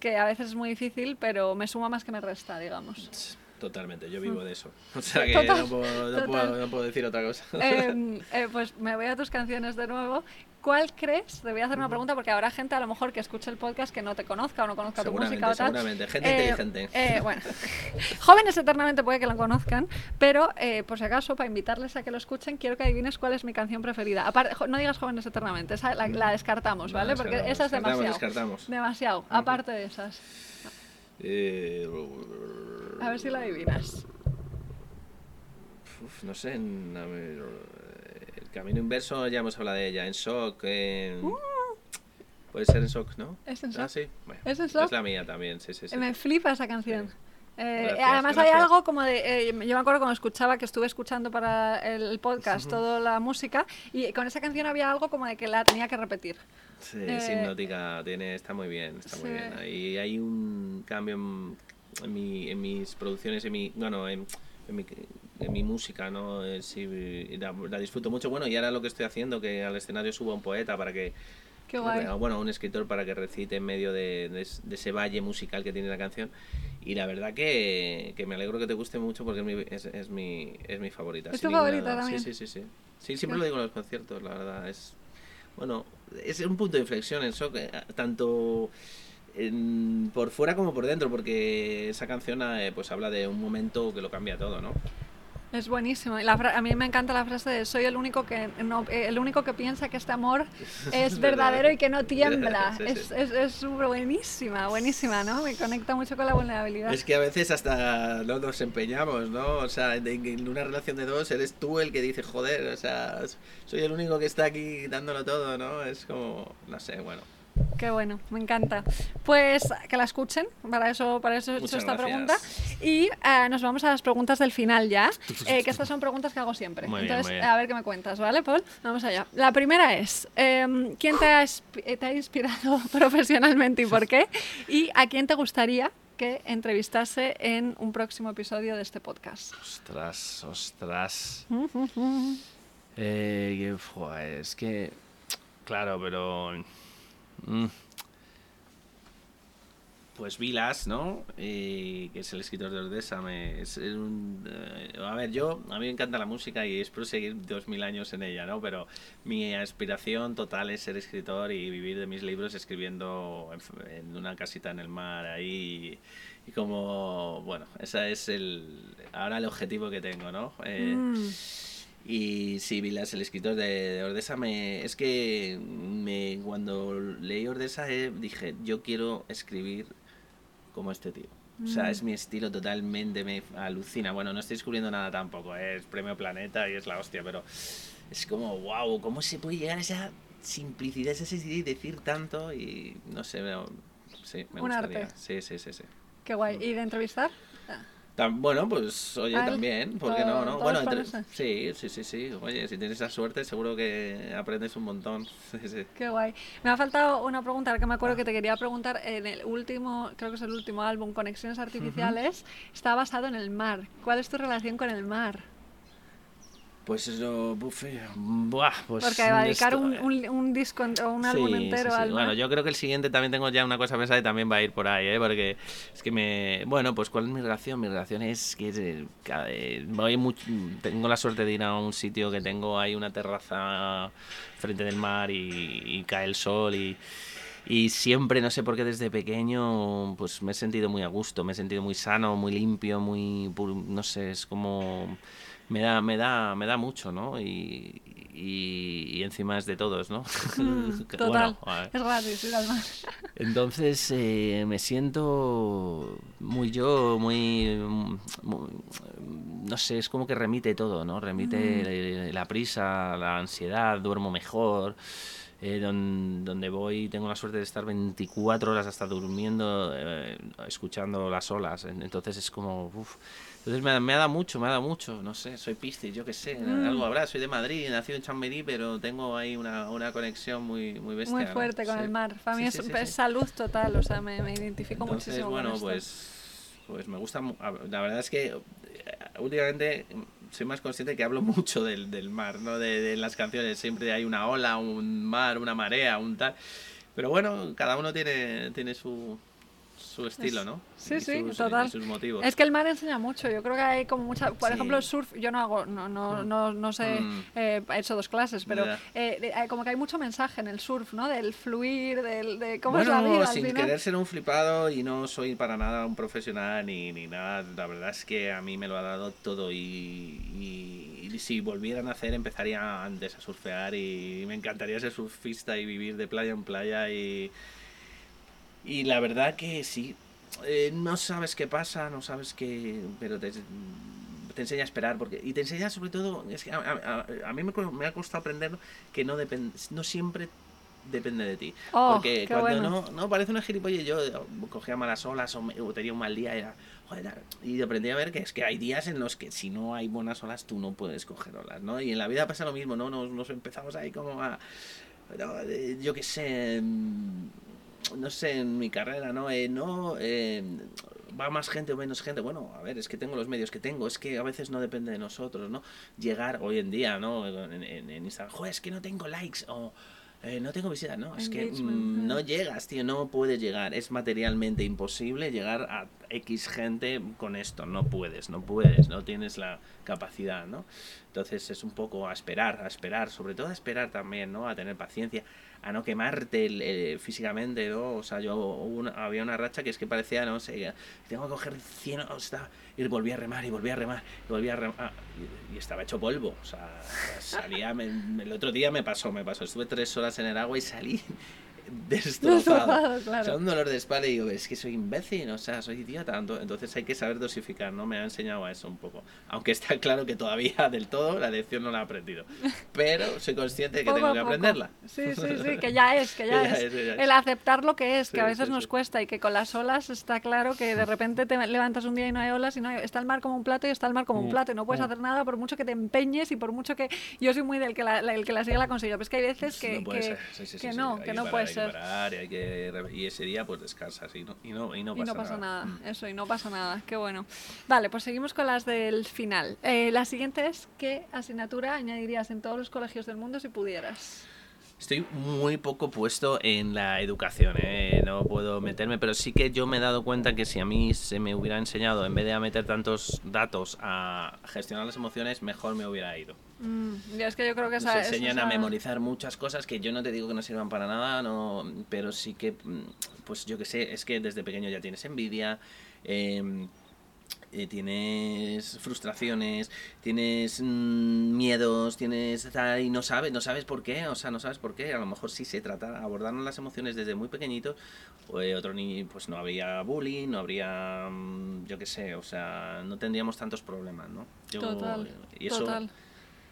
que a veces es muy difícil, pero me suma más que me resta, digamos. Totalmente, yo vivo de eso. O sea que Total, no, puedo, no, puedo, no puedo decir otra cosa. Eh, eh, pues me voy a tus canciones de nuevo. ¿Cuál crees? Te voy a hacer una pregunta porque habrá gente a lo mejor que escuche el podcast que no te conozca o no conozca tu música o tal. seguramente. Gente Eh, inteligente. eh, bueno, jóvenes eternamente puede que lo conozcan, pero eh, por si acaso, para invitarles a que lo escuchen, quiero que adivines cuál es mi canción preferida. Aparte, no digas jóvenes eternamente, esa la, la descartamos, ¿vale? Porque esa es demasiado. descartamos. Demasiado, aparte de esas. Eh, A ver si la adivinas. uf, no sé, en, ver, el camino inverso ya hemos hablado de ella. En shock, en... Puede ser en shock, ¿no? Uh. ¿Es en Ah, Shock? sí. Bueno, ¿Es en Shock? la mía también, sí, sí, sí. Me flipa esa canción. Sí. Eh, Gracias, además hay algo como de, eh, yo me acuerdo cuando escuchaba que estuve escuchando para el podcast toda la música y con esa canción había algo como de que la tenía que repetir. Sí, Eh, es hipnótica, tiene, está muy bien, está muy bien. Ahí hay un cambio en, en mi, en mis producciones, en mi, bueno, en, en mi, en mi música, ¿no? Eh, sí, la, la disfruto mucho. Bueno, y ahora lo que estoy haciendo, que al escenario subo a un poeta para que, Qué guay. bueno, un escritor para que recite en medio de, de es- de ese valle musical que tiene la canción. Y la verdad que, que me alegro que te guste mucho porque es mi, es, es mi, es mi favorita. ¿Es tu favorita también? Sí, sí, sí, sí. Sí, siempre lo digo en los conciertos, la verdad. Es, bueno, es un punto de inflexión en shock, eh, tanto en- por fuera como por dentro, porque esa canción eh, pues habla de un momento que lo cambia todo, ¿no? Es buenísimo. La a mí me encanta la frase de soy el único que no, eh, el único que piensa que este amor es verdadero y que no tiembla. Sí, sí. Es, es, es buenísima, buenísima, ¿no? Me conecta mucho con la vulnerabilidad. Es que a veces hasta no nos empeñamos, ¿no? O sea, en, en una relación de dos eres tú el que dice, joder, o sea, soy el único que está aquí dándolo todo, ¿no? Es como, no sé, bueno. Qué bueno, me encanta. Pues que la escuchen, para eso, para eso he hecho esta gracias. pregunta. Y eh, nos vamos a las preguntas del final ya, eh, que estas son preguntas que hago siempre. Muy bien, Entonces, muy bien. a ver qué me cuentas, ¿vale, Paul? Vamos allá. La primera es, em, ¿quién te ha, eh, te ha inspirado profesionalmente y por qué? ¿Y a quién te gustaría que entrevistase en un próximo episodio de este podcast? Ostras, ostras. Eh, es que. Claro, pero. mm, pues Vilas, ¿no? Eh, que es el escritor de Ordesa. Me, es un, eh, a ver, yo. A mí me encanta la música y espero seguir dos mil años en ella, ¿no? Pero mi aspiración total es ser escritor y vivir de mis libros escribiendo en, en una casita en el mar ahí. Y, como. Bueno, ese es el. Ahora el objetivo que tengo, ¿no? Eh, Mm, y sí, Vilas, el escritor de, de Ordesa, me, es que me, cuando leí Ordesa eh, dije, yo quiero escribir como este tío. O sea, Mm. es mi estilo totalmente, me alucina. Bueno, no estoy descubriendo nada tampoco, eh, es Premio Planeta y es la hostia, pero es como, wow, ¿cómo se puede llegar a esa simplicidad, esa sencillez y decir tanto? Y no sé, me, sí, me Un gustaría. arte. Sí, sí, sí, sí. qué guay. ¿Y de entrevistar? Ah, bueno, pues oye, Ah, también, ¿por qué no? no? Bueno, entre- sí, sí, sí, sí. Oye, si tienes esa suerte, seguro que aprendes un montón. Sí, sí. Qué guay. Me ha faltado una pregunta, ahora que me acuerdo que te quería preguntar. En el último, creo que es el último álbum, Conexiones Artificiales, está basado en el mar. ¿Cuál es tu relación con el mar? Pues eso, buffet, buah, pues... Porque va a dedicar esto- un, un, un disco o un álbum entero sí, sí. al Bueno, yo creo que el siguiente también tengo ya una cosa pensada y también va a ir por ahí, ¿eh? Porque es que me... Bueno, pues ¿cuál es mi relación? Mi relación es que eh, eh, voy much- tengo la suerte de ir a un sitio que tengo ahí una terraza frente del mar y, y cae el sol y... Y siempre, no sé por qué desde pequeño, pues me he sentido muy a gusto, me he sentido muy sano, muy limpio, muy, no sé, es como, me da, me da, me da mucho, ¿no? Y, y, y encima es de todos, ¿no? Mm, total. bueno. Es gratis ir al mar. Entonces eh, me siento muy yo, muy, muy- No sé, es como que remite todo, ¿no? Remite eh, la prisa, la ansiedad, duermo mejor. eh, don- donde voy tengo la suerte de estar 24 horas hasta durmiendo, eh, escuchando las olas. En- Entonces es como... uf. Entonces me, ha- me ha dado mucho, me ha dado mucho. No sé, soy piscis, yo qué sé. Mm. Algo habrá, soy de Madrid, nacido en Chamberí, pero tengo ahí una, una conexión muy, muy bestia. Muy ¿no? fuerte con Sí. el mar. Para mí Sí, es, sí, salud total, o sea, me, me identifico Entonces, muchísimo bueno, con esto. pues, pues me gusta. La verdad es que eh, últimamente soy más consciente que hablo mucho del, del mar, ¿no? De, de las canciones. Siempre hay una ola, un mar, una marea, un tal. Pero bueno, cada uno tiene, tiene su, su estilo, ¿no? Sí, Y sí, sus, total. y sus motivos. Es que el mar enseña mucho. Yo creo que hay como mucha. Por Sí. ejemplo, el surf, yo no hago, no, no, no, no sé, Mm. eh, he hecho dos clases, pero eh, hay como que hay mucho mensaje en el surf, ¿no? Del fluir, del, de cómo bueno, es la vida al sin final. querer ser un flipado y no soy para nada un profesional ni, ni nada, la verdad es que a mí me lo ha dado todo y, y- y si volviera a nacer empezaría antes a surfear y me encantaría ser surfista y vivir de playa en playa y, y la verdad que sí, eh, no sabes qué pasa, no sabes qué, pero te, te enseña a esperar porque y te enseña sobre todo, es que a, a- a- mí me, me ha costado aprender que no depende, no siempre depende de ti. Oh, Porque cuando bueno. no, no parece una gilipollez, yo eh, cogía malas olas o, me- o tenía un mal día y, era, joder, y aprendí a ver que es que hay días en los que si no hay buenas olas tú no puedes coger olas, ¿no? Y en la vida pasa lo mismo, ¿no? Nos, nos empezamos ahí como a, no, yo qué sé, mm, no sé, en mi carrera, ¿no? Eh, no, eh, va más gente o menos gente. Bueno, a ver, es que tengo los medios que tengo, es que a veces no depende de nosotros, ¿no? Llegar hoy en día, ¿no? En, en- en Instagram, joder, es que no tengo likes o... eh, no tengo visitas, no, es que mm. no llegas, tío, no puedes llegar, es materialmente imposible llegar a X gente con esto, no puedes, no puedes, no tienes la capacidad, ¿no? Entonces es un poco a esperar, a esperar, sobre todo a esperar también, ¿no? A tener paciencia, a no quemarte el- físicamente, ¿no? O sea, yo una- había una racha que es que parecía, no sé, tengo que coger 100, o sea, y volví a remar, y volví a remar, y volví a remar, y, y estaba hecho polvo, o sea, salía, me- el otro día me pasó, me pasó, estuve tres horas en el agua y salí destrozado. Claro. O sea, un dolor de espalda y digo, es que soy imbécil, o sea, soy idiota. Ento- Entonces hay que saber dosificar, ¿no? Me ha enseñado a eso un poco. Aunque está claro que todavía del todo la lección no la he aprendido. Pero soy consciente de que tengo que aprenderla. Sí, sí, sí, que ya es, que ya, Ya es. es, ya es. El aceptar lo que es, que a veces sí, nos sí. cuesta y que con las olas está claro que de repente te levantas un día y no hay olas y no hay- está el mar como un plato y está el mar como un Mm, plato y no puedes mm. hacer nada por mucho que te empeñes y por mucho que yo soy muy del que la, la- el que la sigue la consigue, pero es que hay veces que, no puede que, ser. No, que puede que ser. parar y, hay que re- y ese día pues descansas y no, y no, y no Y pasa, no pasa nada, Mm. eso, y no pasa nada, qué bueno. Vale, pues seguimos con las del final. Eh, la siguiente es, ¿qué asignatura añadirías en todos los colegios del mundo si pudieras? Estoy muy poco puesto en la educación, ¿eh? no puedo meterme, pero sí que yo me he dado cuenta que si a mí se me hubiera enseñado, en vez de a meter tantos datos a gestionar las emociones, mejor me hubiera ido. Mm, es que yo creo que Nos esa enseñan a memorizar muchas cosas que yo no te digo que no sirvan para nada, no, pero sí que, mm, pues yo que sé, es que desde pequeño ya tienes envidia, em, eh, tienes frustraciones, tienes mm, miedos, tienes y no sabes, no sabes por qué, o sea, no sabes por qué. A lo mejor si se trata abordar las emociones desde muy pequeñitos, o eh, otro niño, pues no habría bullying, no habría, mm, yo qué sé, o sea, no tendríamos tantos problemas, ¿no? Yo- Total, y eso total.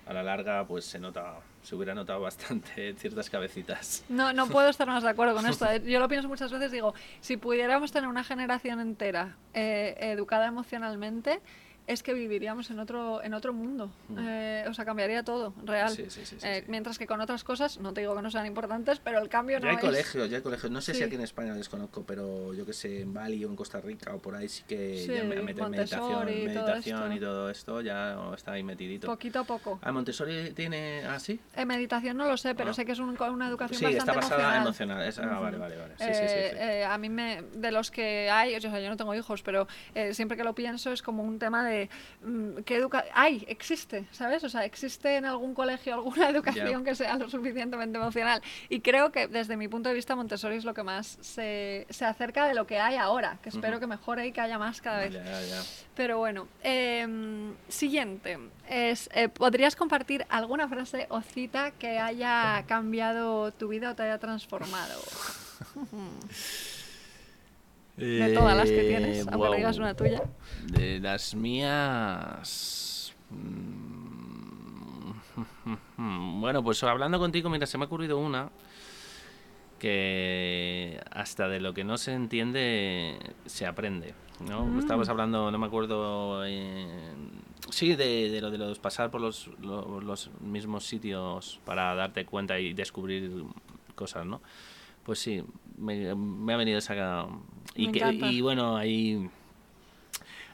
A la larga, pues se nota, se hubiera notado bastante ciertas cabecitas. No, no puedo estar más de acuerdo con esto. eh. Yo lo pienso muchas veces, digo, si pudiéramos tener una generación entera eh, educada emocionalmente, es que viviríamos en otro, en otro mundo. Eh, o sea, cambiaría todo, real. Sí, sí, sí, Eh. Mientras que con otras cosas, no te digo que no sean importantes, pero el cambio no Ya hay es... colegios, ya hay colegios. No sé si aquí en España desconozco, pero yo que sé, en Bali o en Costa Rica o por ahí sí que Sí, ya me meten meditación, todo meditación esto. y todo esto ya está ahí metidito. Poquito a poco. Ah, Montessori tiene. Ah, sí. En meditación no lo sé, pero Ah. sé que es un- una educación Sí, bastante está basada emocional. emocional. Es- ah, vale, vale, vale. Sí, sí. Eh, eh, a mí me, de los que hay, o sea, yo no tengo hijos, pero eh, siempre que lo pienso es como un tema de mm, qué educa hay, existe, ¿sabes? O sea, existe en algún colegio alguna educación que sea lo suficientemente emocional. Y creo que desde mi punto de vista Montessori es lo que más se, se acerca de lo que hay ahora, que espero que mejore y que haya más cada vez. Ya. Pero bueno, em, siguiente. Es, eh, ¿Podrías compartir alguna frase o cita que haya cambiado tu vida o te haya transformado? De todas las que tienes, Eh, aunque digas una tuya. De las mías. mm, Bueno, pues hablando contigo, mira, se me ha ocurrido una que hasta de lo que no se entiende se aprende. ¿no? Mm. Estábamos hablando, no me acuerdo. eh, sí, de, de lo de los pasar por los, lo- los mismos sitios para darte cuenta y descubrir cosas, ¿no? Pues sí, me, me ha venido esa. Y, que, bueno, hay.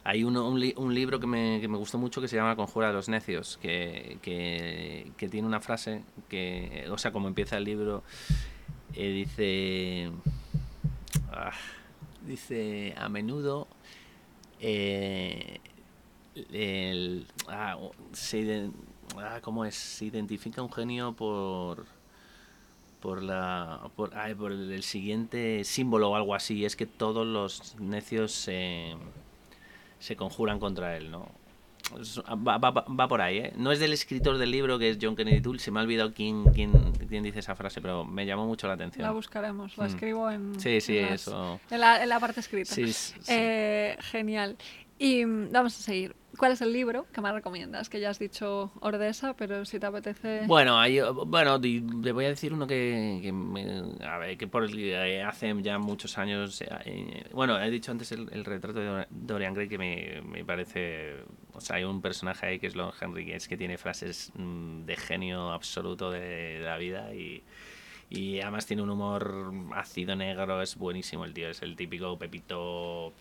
Hay uno- un, li- un libro que me, que me gustó mucho que se llama Conjura de los Necios, que, que, tiene una frase que, o sea, como empieza el libro, eh, dice, ah, dice, a menudo eh, el, ah, se, ah, ¿cómo es? Se identifica un genio por por la por, ay, por el, siguiente símbolo o algo así es que todos los necios se se conjuran contra él, ¿no? Va, va- va- va por ahí, ¿eh? No es del escritor del libro, que es John Kennedy Toole, se me ha olvidado quién, quién, quién dice esa frase, pero me llamó mucho la atención. La buscaremos, la Mm. escribo en, Sí, sí, en, las- eso. en la, en la parte escrita. Sí, sí. Eh, genial. Y mm, vamos a seguir. ¿Cuál es el libro que más recomiendas? Que ya has dicho Ordesa, pero si te apetece... Bueno, hay, bueno, le voy a decir uno que, que, por el- eh, hace ya muchos años. eh, bueno, he dicho antes el, retrato de Dor- Dorian Gray que me, me parece. O sea, hay un personaje ahí que es Lord Henry, que es que tiene frases mm, de genio absoluto de, de la vida y. Y además tiene un humor ácido negro, es buenísimo el tío, es el típico Pepito.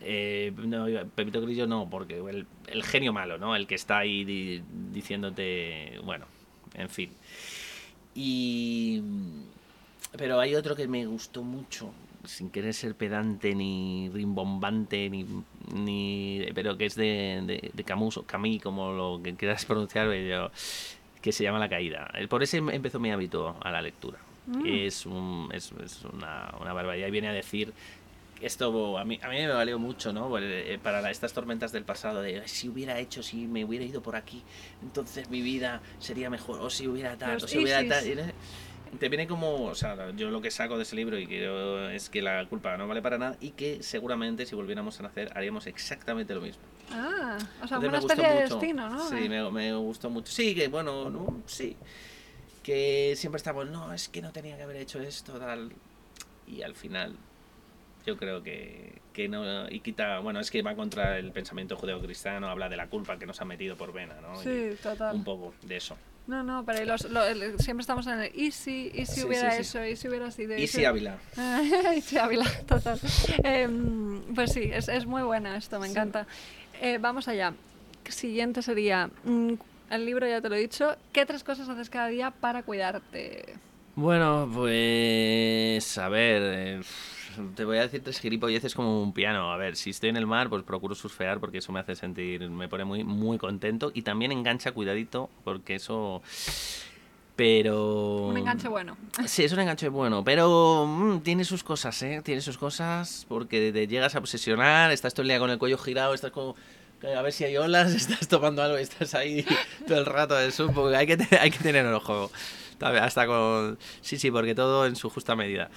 Eh, no, Pepito Grillo no, porque el, el genio malo, ¿no? El que está ahí di- diciéndote, bueno, en fin. Y... Pero hay otro que me gustó mucho, sin querer ser pedante ni rimbombante, ni, ni pero que es de, de, de Camus o Camille, como lo que quieras pronunciar, que se llama La Caída. Por ese empezó mi hábito a la lectura. Mm. Es, un, es, es una, una barbaridad. Y viene a decir esto a mí, a mí me valió mucho, ¿no? Eh, Para la- estas tormentas del pasado, de "Ay, si hubiera hecho, si me hubiera ido por aquí, entonces mi vida sería mejor, o si hubiera tal, Los o si hubiera isis. tal. y no- Te viene como, o sea, yo lo que saco de ese libro y creo es que la culpa no vale para nada y que seguramente si volviéramos a nacer haríamos exactamente lo mismo. Ah, o sea, una me gustó especie de mucho. destino, ¿no? Sí, me, me gustó mucho. Sí, que bueno, no, sí. Que siempre estamos, no, es que no tenía que haber hecho esto, tal. Y al final, yo creo que, que no. Y quita, bueno, es que va contra el pensamiento judeocristiano, habla de la culpa que nos ha metido por vena, ¿no? Sí, Y total. un poco de eso. No, no, pero los- siempre estamos en el y si, y si Sí, hubiera sí, sí. eso, y si hubiera sido. Y si Ávila. y si Ávila, total. Em, pues sí, es, es muy buena esto, me Sí. encanta. Eh, vamos allá. Siguiente sería, mm, el libro ya te lo he dicho, ¿qué tres cosas haces cada día para cuidarte? Bueno, pues a ver, eh, te voy a decir tres gilipolleces como un piano. A ver, si estoy en el mar, pues procuro surfear porque eso me hace sentir, me pone muy, muy contento y también engancha cuidadito porque eso... Pero... Un enganche bueno. Sí, es un enganche bueno, pero mm, tiene sus cosas, ¿eh? Tiene sus cosas porque te llegas a obsesionar, estás todo el día con el cuello girado, estás como... A ver si hay olas, estás tomando algo y estás ahí todo el rato de surf, porque hay que, hay que tener el ojo. Hasta con... Sí, sí, porque todo en su justa medida.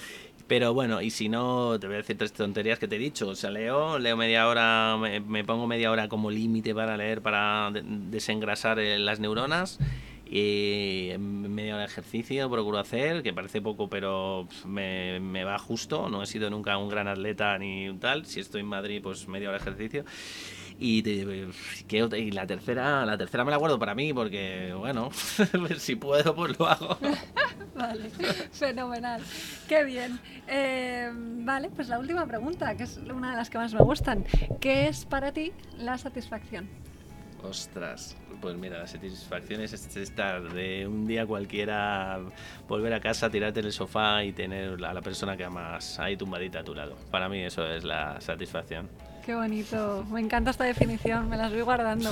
Pero bueno, y si no, te voy a decir tres tonterías que te he dicho. O sea, leo, leo media hora, me, me pongo media hora como límite para leer, para de- desengrasar eh, las neuronas. Y media hora de ejercicio procuro hacer, que parece poco, pero pf, me, me va justo. No he sido nunca un gran atleta ni un tal. Si estoy en Madrid, pues media hora de ejercicio. Y, y la tercera la tercera me la guardo para mí porque, bueno, si puedo pues lo hago. vale, fenomenal. Qué bien. Eh, vale, pues la última pregunta, que es una de las que más me gustan. ¿Qué es para ti la satisfacción? Ostras, pues mira, la satisfacción es estar de un día cualquiera, volver a casa, tirarte en el sofá y tener a la persona que amas ahí tumbadita a tu lado. Para mí eso es la satisfacción. Qué bonito, me encanta esta definición, me las voy guardando.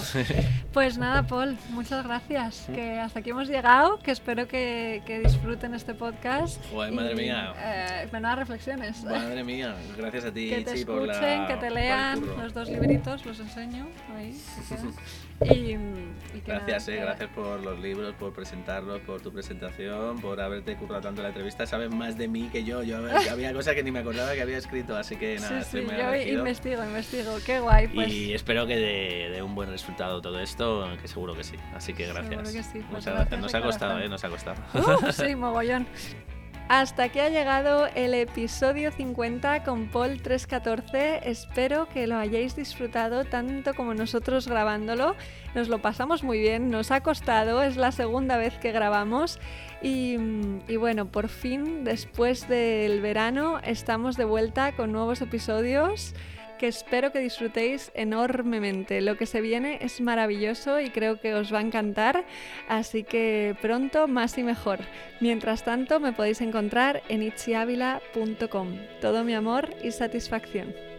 Pues nada, Paul, muchas gracias, que hasta aquí hemos llegado, que espero que, disfruten este podcast. Joder, madre mía. Eh, menudas reflexiones. Madre mía, gracias a ti, Que te escuchen, que te lean los dos libritos, los enseño ahí. Y, gracias, eh, gracias por los libros, por presentarlos, por tu presentación, por haberte currado tanto la entrevista. Sabes más de mí que yo. Yo había cosas que ni me acordaba que había escrito, así que nada, sí, sí, yo investigo, investigo. Qué guay. Pues. Y espero que dé un buen resultado todo esto, que seguro que sí. Así que gracias. Seguro que sí. Muchas gracias. Nos ha costado, ¿eh? Nos ha costado. Uh, sí, mogollón. Hasta aquí ha llegado el episodio 50 con Paul 314. Espero que lo hayáis disfrutado tanto como nosotros grabándolo. Nos lo pasamos muy bien, nos ha costado, es la segunda vez que grabamos. Y, bueno, por fin, después del verano, estamos de vuelta con nuevos episodios que espero que disfrutéis enormemente. Lo que se viene es maravilloso y creo que os va a encantar, así que pronto más y mejor. Mientras tanto, me podéis encontrar en itziavila.com. Todo mi amor y satisfacción.